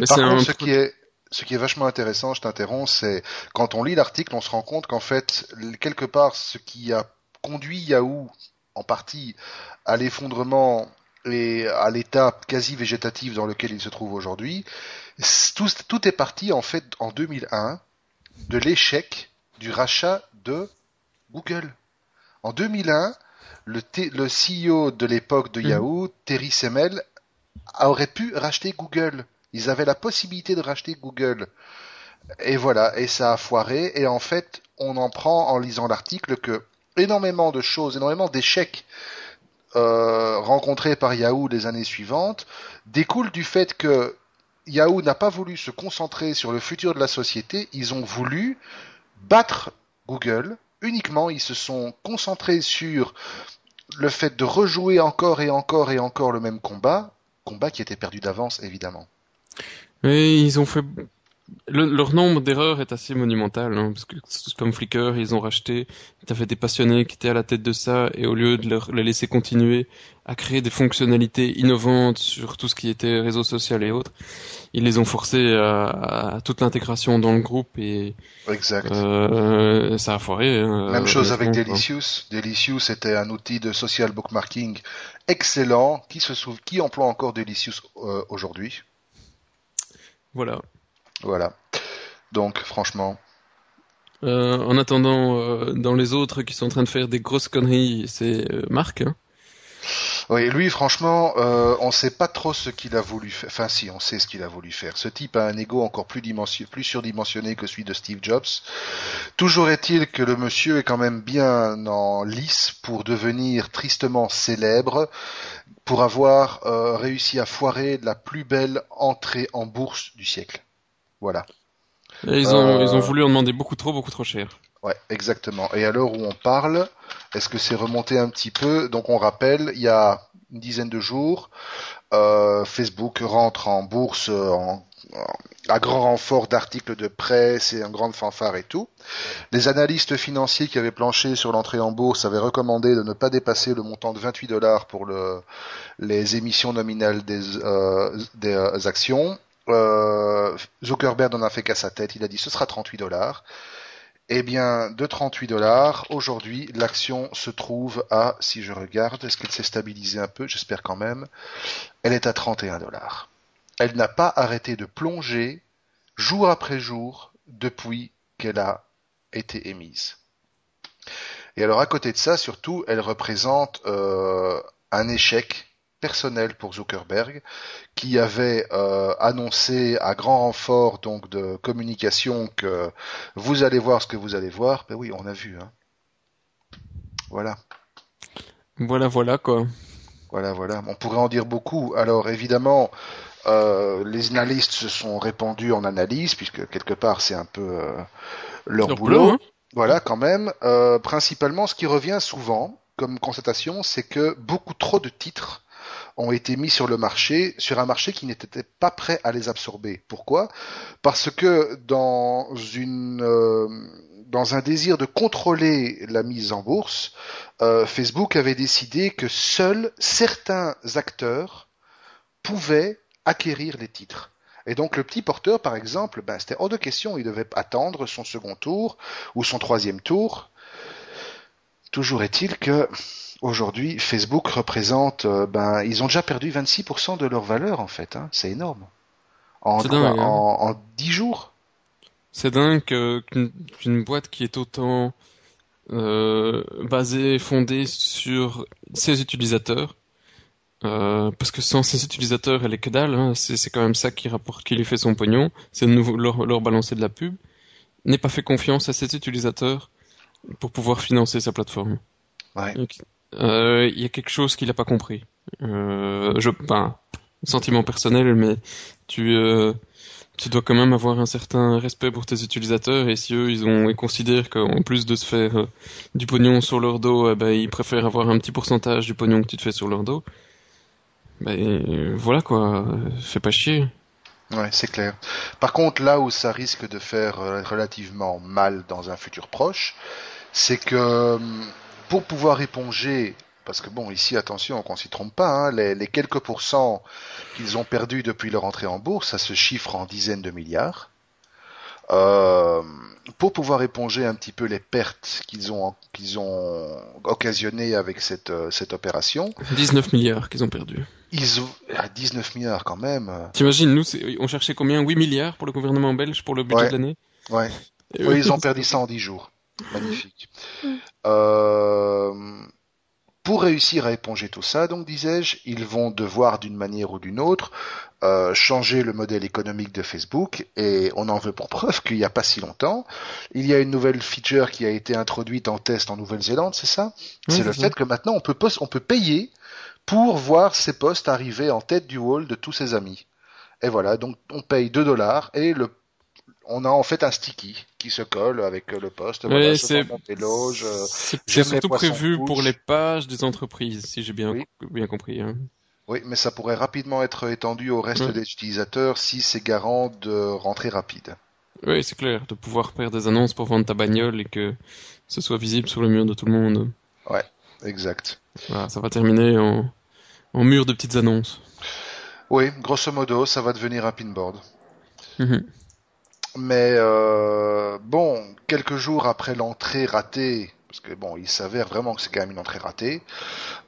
Par contre, ce qui est ce qui est vachement intéressant, je t'interromps, c'est quand on lit l'article, on se rend compte qu'en fait, quelque part, ce qui a conduit Yahoo en partie à l'effondrement et à l'état quasi végétatif dans lequel il se trouve aujourd'hui, tout, tout, est parti en fait en 2001 de l'échec du rachat de Google. En 2001, le, le CEO de l'époque de mhm. Yahoo, Terry Semel, aurait pu racheter Google. Ils avaient la possibilité de racheter Google. Et voilà, et ça a foiré. Et en fait, on en prend en lisant l'article que énormément de choses, énormément d'échecs euh, rencontrés par Yahoo les années suivantes découlent du fait que Yahoo n'a pas voulu se concentrer sur le futur de la société, ils ont voulu battre Google. Uniquement, ils se sont concentrés sur le fait de rejouer encore et encore et encore le même combat, combat qui était perdu d'avance évidemment. Et ils ont fait leur nombre d'erreurs est assez monumental, hein, parce que comme Flickr, ils ont racheté, avaient des passionnés qui étaient à la tête de ça, et au lieu de leur, les laisser continuer à créer des fonctionnalités innovantes sur tout ce qui était réseau social et autres, ils les ont forcés à, à toute l'intégration dans le groupe et exact. Euh, ça a foiré. Hein, Même chose avec Delicious. Delicious était un outil de social bookmarking excellent qui se qui emploie encore Delicious euh, aujourd'hui. Voilà. Voilà. Donc, franchement. Euh, en attendant, euh, dans les autres qui sont en train de faire des grosses conneries, c'est euh, Marc. Hein oui, lui, franchement, euh, on sait pas trop ce qu'il a voulu faire. Enfin, si, on sait ce qu'il a voulu faire. Ce type a un ego encore plus, plus surdimensionné que celui de Steve Jobs. Toujours est-il que le monsieur est quand même bien en lice pour devenir tristement célèbre, pour avoir réussi à foirer la plus belle entrée en bourse du siècle. Voilà. ils, ont, ils ont euh, voulu en demander beaucoup trop, beaucoup trop cher. Ouais, exactement. Et à l'heure où on parle, est-ce que c'est remonté un petit peu? Donc on rappelle, il y a une dizaine de jours, euh, Facebook rentre en bourse en, à grand renfort d'articles de presse et en grande fanfare et tout. Les analystes financiers qui avaient planché sur l'entrée en bourse avaient recommandé de ne pas dépasser le montant de 28 dollars pour le, les émissions nominales des, euh, des euh, actions. Euh, Zuckerberg n'en a fait qu'à sa tête, il a dit ce sera 38 dollars. Eh bien, de 38 dollars, aujourd'hui, l'action se trouve à, si je regarde, est-ce qu'elle s'est stabilisée un peu? J'espère quand même. Elle est à 31 dollars. Elle n'a pas arrêté de plonger jour après jour depuis qu'elle a été émise. Et alors à côté de ça, surtout, elle représente euh, un échec personnel pour Zuckerberg, qui avait euh, annoncé à grand renfort donc de communication que vous allez voir ce que vous allez voir. Ben oui, on a vu. Hein. Voilà. Voilà, voilà quoi. Voilà, voilà. On pourrait en dire beaucoup. Alors évidemment, euh, les analystes se sont répandus en analyse, puisque quelque part c'est un peu euh, leur, boulot. Hein. Voilà, quand même. principalement, ce qui revient souvent comme constatation, c'est que beaucoup trop de titres ont été mis sur le marché, sur un marché qui n'était pas prêt à les absorber. Pourquoi? Parce que dans une euh, dans un désir de contrôler la mise en bourse, euh, Facebook avait décidé que seuls certains acteurs pouvaient acquérir les titres. Et donc le petit porteur, par exemple, ben, c'était hors de question, il devait attendre son second tour ou son troisième tour. Toujours est-il que aujourd'hui, Facebook représente, euh, ben, ils ont déjà perdu 26% de leur valeur en fait. Hein. C'est énorme. En, dingue, hein. en, 10 jours. C'est dingue qu'une boîte qui est autant euh, basée, fondée sur ses utilisateurs, euh, parce que sans ses utilisateurs, elle est que dalle. Hein. C'est quand même ça qui rapporte, qui lui fait son pognon. C'est de nouveau leur, leur balancer de la pub. N'ait pas fait confiance à ses utilisateurs pour pouvoir financer sa plateforme. Ouais il euh, y a quelque chose qu'il n'a pas compris. Euh, je, ben, sentiment personnel, mais tu euh, tu dois quand même avoir un certain respect pour tes utilisateurs et si eux ils ont ils considèrent qu'en plus de se faire du pognon sur leur dos, eh ben, ils préfèrent avoir un petit pourcentage du pognon que tu te fais sur leur dos. Ben voilà quoi, fais pas chier. Ouais, c'est clair. Par contre, là où ça risque de faire relativement mal dans un futur proche, c'est que hum, pour pouvoir éponger, parce que bon, ici, attention, qu'on s'y trompe pas, hein, les, les quelques pourcents qu'ils ont perdus depuis leur entrée en bourse, ça se chiffre en dizaines de milliards. Euh, pour pouvoir éponger un petit peu les pertes qu'ils ont qu'ils ont occasionnées avec cette euh, cette opération, 19 milliards qu'ils ont perdu. ils ont à 19 milliards quand même. T'imagines, nous, on cherchait combien? 8 milliards pour le gouvernement belge pour le budget Ouais. de l'année? Ouais. Eux, ils ont perdu ça en 10 jours. Magnifique. Euh, pour réussir à éponger tout ça, donc disais-je, ils vont devoir d'une manière ou d'une autre euh, changer le modèle économique de Facebook et on en veut pour [laughs] preuve qu'il n'y a pas si longtemps, il y a une nouvelle feature qui a été introduite en test en Nouvelle-Zélande, c'est ça? C'est le ça. fait que maintenant on peut, pos- on peut payer pour voir ses posts arriver en tête du wall de tous ses amis. Et voilà, donc on paye 2 dollars et le on a en fait un sticky qui se colle avec euh, le poste. Ouais, voilà, ce c'est- euh, C'est surtout prévu rouges. pour les pages des entreprises, si j'ai bien, Oui. bien compris. hein. Oui, mais ça pourrait rapidement être étendu au reste Ouais. des utilisateurs si c'est garant de rentrée rapide. Oui, c'est clair, de pouvoir faire des annonces pour vendre ta bagnole et que ce soit visible sur le mur de tout le monde. Exact. Voilà, ça va terminer en, en mur de petites annonces. Oui, grosso modo, ça va devenir un pinboard. Mhm. Mais euh, bon, quelques jours après l'entrée ratée, parce que bon, il s'avère vraiment que c'est quand même une entrée ratée,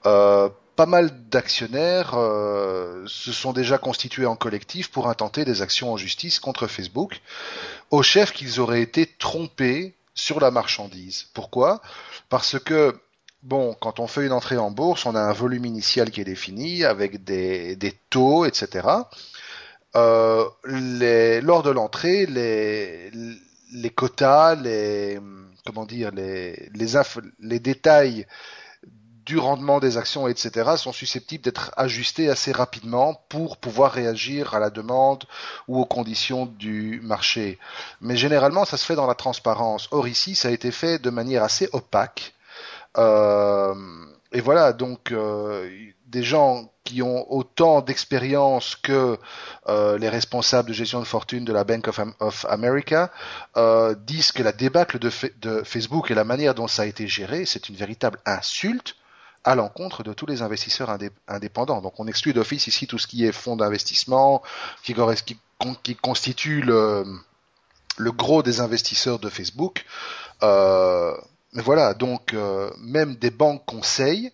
euh, pas mal d'actionnaires euh, se sont déjà constitués en collectif pour intenter des actions en justice contre Facebook, au chef qu'ils auraient été trompés sur la marchandise. Pourquoi? Parce que Bon, quand on fait une entrée en bourse, on a un volume initial qui est défini avec des, des taux, etc. Euh, lors de l'entrée, les, quotas, les comment dire, les détails du rendement des actions, etc., sont susceptibles d'être ajustés assez rapidement pour pouvoir réagir à la demande ou aux conditions du marché. Mais généralement, ça se fait dans la transparence. Or ici, ça a été fait de manière assez opaque. Euh, et voilà, donc euh, des gens qui ont autant d'expérience que euh, les responsables de gestion de fortune de la Bank of, Am- of America euh, disent que la débâcle de, de Facebook et la manière dont ça a été géré, c'est une véritable insulte à l'encontre de tous les investisseurs indé- indépendants. Donc on exclut d'office ici tout ce qui est fonds d'investissement, qui, qui, qui constitue le, le gros des investisseurs de Facebook. Mais voilà, donc euh, même des banques conseils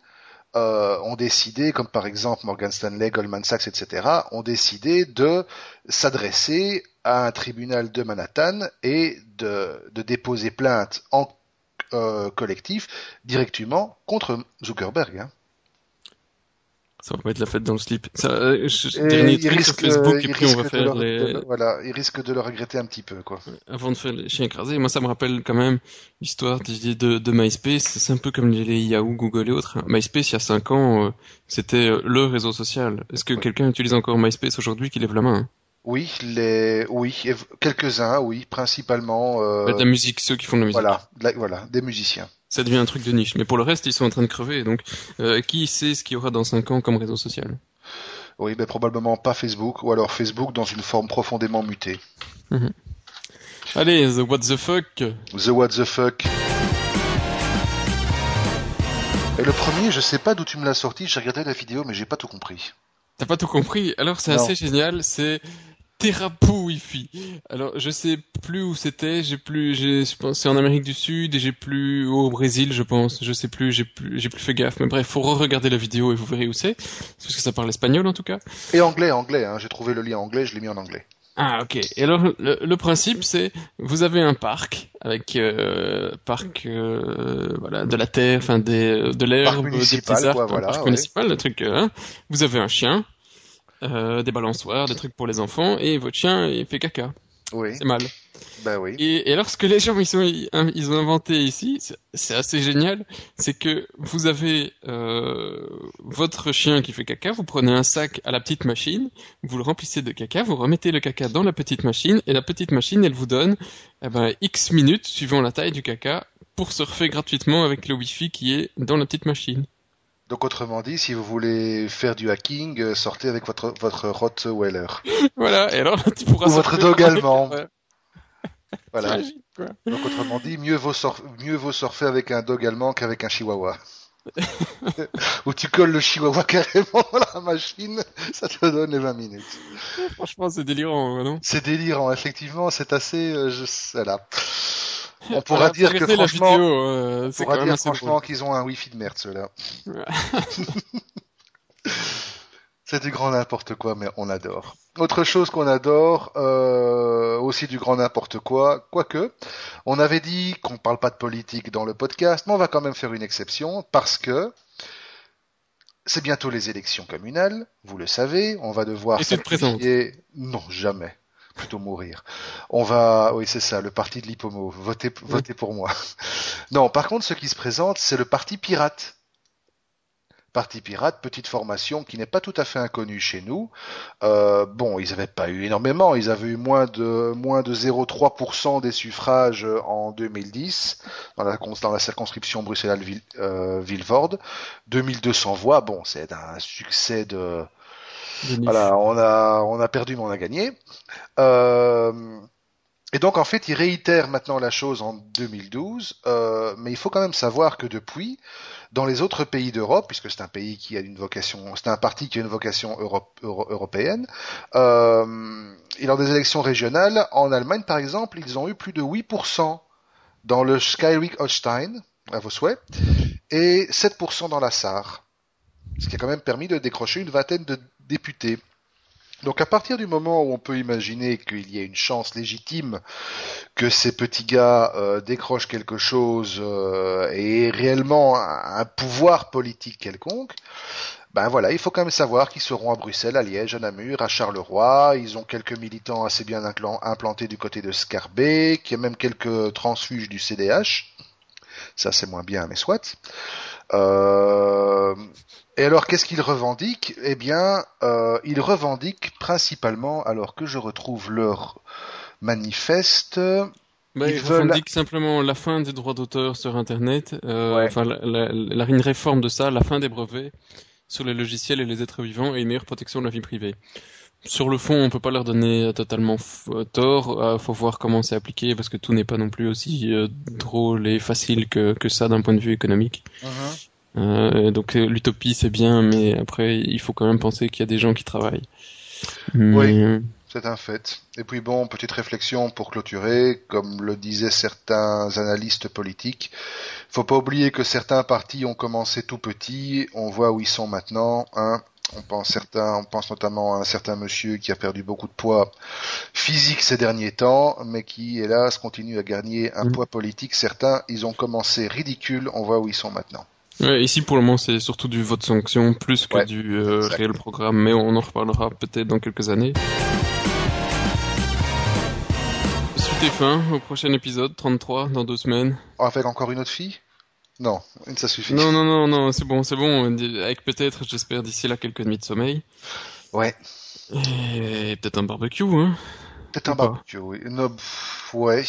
euh, ont décidé, comme par exemple Morgan Stanley, Goldman Sachs, etc., ont décidé de s'adresser à un tribunal de Manhattan et de, de déposer plainte en euh, collectif directement contre Zuckerberg. hein. Ça va pas être la fête dans le slip. Ça, euh, je- dernier il truc sur risque, Facebook, il et puis on va de faire le- les... de voilà, il risque de le regretter un petit peu, quoi. Avant de faire les chiens écrasés, moi ça me rappelle quand même l'histoire de, de, de MySpace. C'est un peu comme les, Yahoo, Google et autres. hein. MySpace, il y a 5 ans, euh, c'était euh, le réseau social. Est-ce que quelqu'un utilise encore MySpace aujourd'hui qui lève la main hein? Oui, les, oui, quelques-uns, oui, principalement, euh, De la musique, ceux qui font de la musique. voilà, la- voilà, des musiciens. Ça devient un truc de niche. Mais pour le reste, ils sont en train de crever. Donc, euh, qui sait ce qu'il y aura dans 5 ans comme réseau social? Oui, mais probablement pas Facebook, ou alors Facebook dans une forme profondément mutée. Allez, the what the fuck The what the fuck. Et le premier, je sais pas d'où tu me l'as sorti, j'ai regardé la vidéo, mais j'ai pas tout compris. T'as pas tout compris? Alors c'est assez génial, c'est Terrapou Wi-Fi. Alors je sais plus où c'était, j'ai plus, j'ai, c'est en Amérique du Sud et j'ai plus au Brésil, je pense. Je sais plus, j'ai plus, j'ai plus fait gaffe. Mais bref, faut re-regarder la vidéo et vous verrez où c'est, parce que ça parle espagnol en tout cas. Et anglais, anglais, hein, j'ai trouvé le lien anglais, je l'ai mis en anglais. Ah ok. Et alors le, le principe c'est, vous avez un parc avec euh, parc, euh, voilà, de la terre, enfin des, de l'herbe, des petits arbres, quoi, voilà, parc ouais. municipal, le truc. euh, hein. Vous avez un chien, euh, des balançoires, des trucs pour les enfants, et votre chien il fait caca. Oui. C'est mal. Bah oui. Et, et alors, ce que les gens ils, sont, ils ont inventé ici, c'est- c'est assez génial, c'est que vous avez euh, votre chien qui fait caca, vous prenez un sac à la petite machine, vous le remplissez de caca, vous remettez le caca dans la petite machine, et la petite machine, elle vous donne eh ben, X minutes, suivant la taille du caca, pour surfer gratuitement avec le Wi-Fi qui est dans la petite machine. Donc autrement dit, si vous voulez faire du hacking, euh, sortez avec votre votre Rottweiler. [laughs] Voilà, et alors tu pourras Ou votre dog allemand. [laughs] Voilà. quoi. Donc autrement dit, mieux vaut, mieux vaut surfer avec un dog allemand qu'avec un chihuahua. [laughs] Où tu colles le chihuahua carrément dans la machine, ça te donne les 20 minutes. Franchement, c'est délirant, ouais, non? C'est délirant, effectivement, c'est assez... euh, je... Voilà. On pourra dire que franchement... vidéo, euh, On pourra dire franchement qu'ils ont un wifi de merde, ceux-là. Ouais. [laughs] C'est du grand n'importe quoi, mais on adore. Autre chose qu'on adore, euh, aussi du grand n'importe quoi, quoique, on avait dit qu'on parle pas de politique dans le podcast, mais on va quand même faire une exception parce que c'est bientôt les élections communales, vous le savez, on va devoir Et sacrifier- Non, jamais. Plutôt mourir. On va, oui, c'est ça, le parti de l'Hippomo. Votez, votez pour moi. [laughs] Non, par contre, ce qui se présente, c'est le parti pirate. Parti pirate, petite formation qui n'est pas tout à fait inconnue chez nous. Euh, bon, ils n'avaient pas eu énormément, ils avaient eu moins de moins de 0,3% des suffrages en 2010 dans la, cons- dans la circonscription Bruxelles-Villevorde. 2200 voix, bon, c'est un succès de. Voilà, on a on a perdu mais on a gagné. Euh, et donc en fait, ils réitèrent maintenant la chose en 2012, euh, mais il faut quand même savoir que depuis, dans les autres pays d'Europe, puisque c'est un pays qui a une vocation, c'est un parti qui a une vocation européenne, euh, et lors des élections régionales, en Allemagne par exemple, ils ont eu plus de 8% dans le Schleswig-Holstein, à vos souhaits, et 7% dans la Sarre, ce qui a quand même permis de décrocher une vingtaine de députés. Donc à partir du moment où on peut imaginer qu'il y a une chance légitime que ces petits gars euh, décrochent quelque chose euh, et réellement un, pouvoir politique quelconque, ben voilà, il faut quand même savoir qu'ils seront à Bruxelles, à Liège, à Namur, à Charleroi. Ils ont quelques militants assez bien implantés du côté de Scarbet, qu'il y a même quelques transfuges du CDH. Ça c'est moins bien, mais soit. Euh, et alors, qu'est-ce qu'ils revendiquent Eh bien, euh, ils revendiquent principalement, alors que je retrouve leur manifeste, Bah, Ils ils veulent- revendiquent simplement la fin des droits d'auteur sur Internet, euh, Ouais. enfin la, la- la- une réforme de ça, la fin des brevets sur les logiciels et les êtres vivants et une meilleure protection de la vie privée. Sur le fond, on peut pas leur donner euh, totalement euh, tort. Euh, faut voir comment c'est appliqué parce que tout n'est pas non plus aussi euh, drôle et facile que, que ça d'un point de vue économique. Euh, donc l'utopie c'est bien, mais après il faut quand même penser qu'il y a des gens qui travaillent. Mais, c'est un fait. Et puis bon, petite réflexion pour clôturer, comme le disaient certains analystes politiques, faut pas oublier que certains partis ont commencé tout petits, on voit où ils sont maintenant, hein. On pense certains, on pense notamment à un certain monsieur qui a perdu beaucoup de poids physique ces derniers temps, mais qui, hélas, continue à gagner un Mhm. poids politique. Certains, ils ont commencé ridicules, on voit où ils sont maintenant. Ouais, ici pour le moment c'est surtout du vote sanction plus que Ouais, du euh, réel programme, mais on en reparlera peut-être dans quelques années. Suite et fin au prochain épisode 33 dans deux semaines. On va faire encore une autre fille? Non, une ça suffit. Non non non non c'est bon c'est bon avec peut-être j'espère d'ici là quelques nuits de sommeil Ouais, et peut-être un barbecue hein. peut-être un barbecue, oui. No, pff, ouais.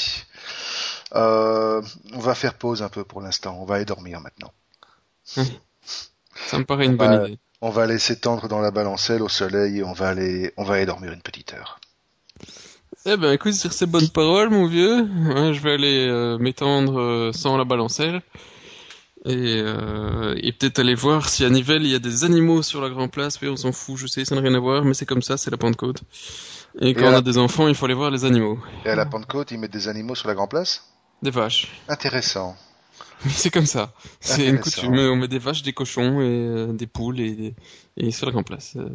Euh, on va faire pause un peu pour l'instant, on va aller dormir maintenant. Ça me paraît une bonne idée. On va aller s'étendre dans la balancelle au soleil et on va aller, on va aller dormir une petite heure. Eh ben écoute sur ces bonnes paroles mon vieux, hein, je vais aller euh, m'étendre euh, sans la balancelle. Et, euh, et peut-être aller voir si à Nivelles il y a des animaux sur la Grand Place, mais on s'en fout, je sais, ça n'a rien à voir, mais c'est comme ça, c'est la Pentecôte. Et quand on a des enfants, il faut aller voir les animaux. Et à la Pentecôte, ils mettent des animaux sur la Grand Place? Des vaches. Intéressant. [laughs] C'est comme ça. C'est une coutume. On met des vaches, des cochons et euh, des poules et, et sur la Grand Place. Euh,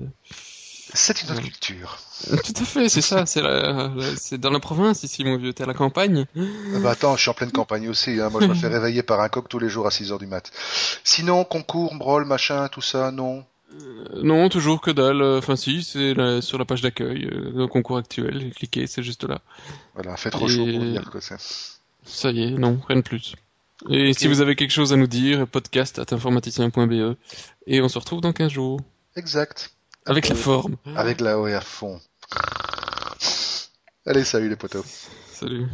C'est une autre culture. [laughs] Tout à fait, c'est ça. C'est c'est dans la province ici, mon vieux. T'es à la campagne. Ah Bah attends, je suis en pleine campagne aussi. Hein. Moi, je me fais [laughs] réveiller par un coq tous les jours à 6 heures du mat. Sinon, concours, brawl, machin, tout ça, non? Euh, non, toujours que dalle. Enfin si, c'est sur la page d'accueil, euh, le concours actuel. Cliquez, c'est juste là. Voilà, fait trop Et- chaud pour dire que c'est. Ça y est, non, rien de plus. Et si vous avez quelque chose à nous dire, podcast at informaticien.be. Et on se retrouve dans 15 jours. Exact. Avec la forme. Avec la OE à fond. Allez, salut les potos. Salut.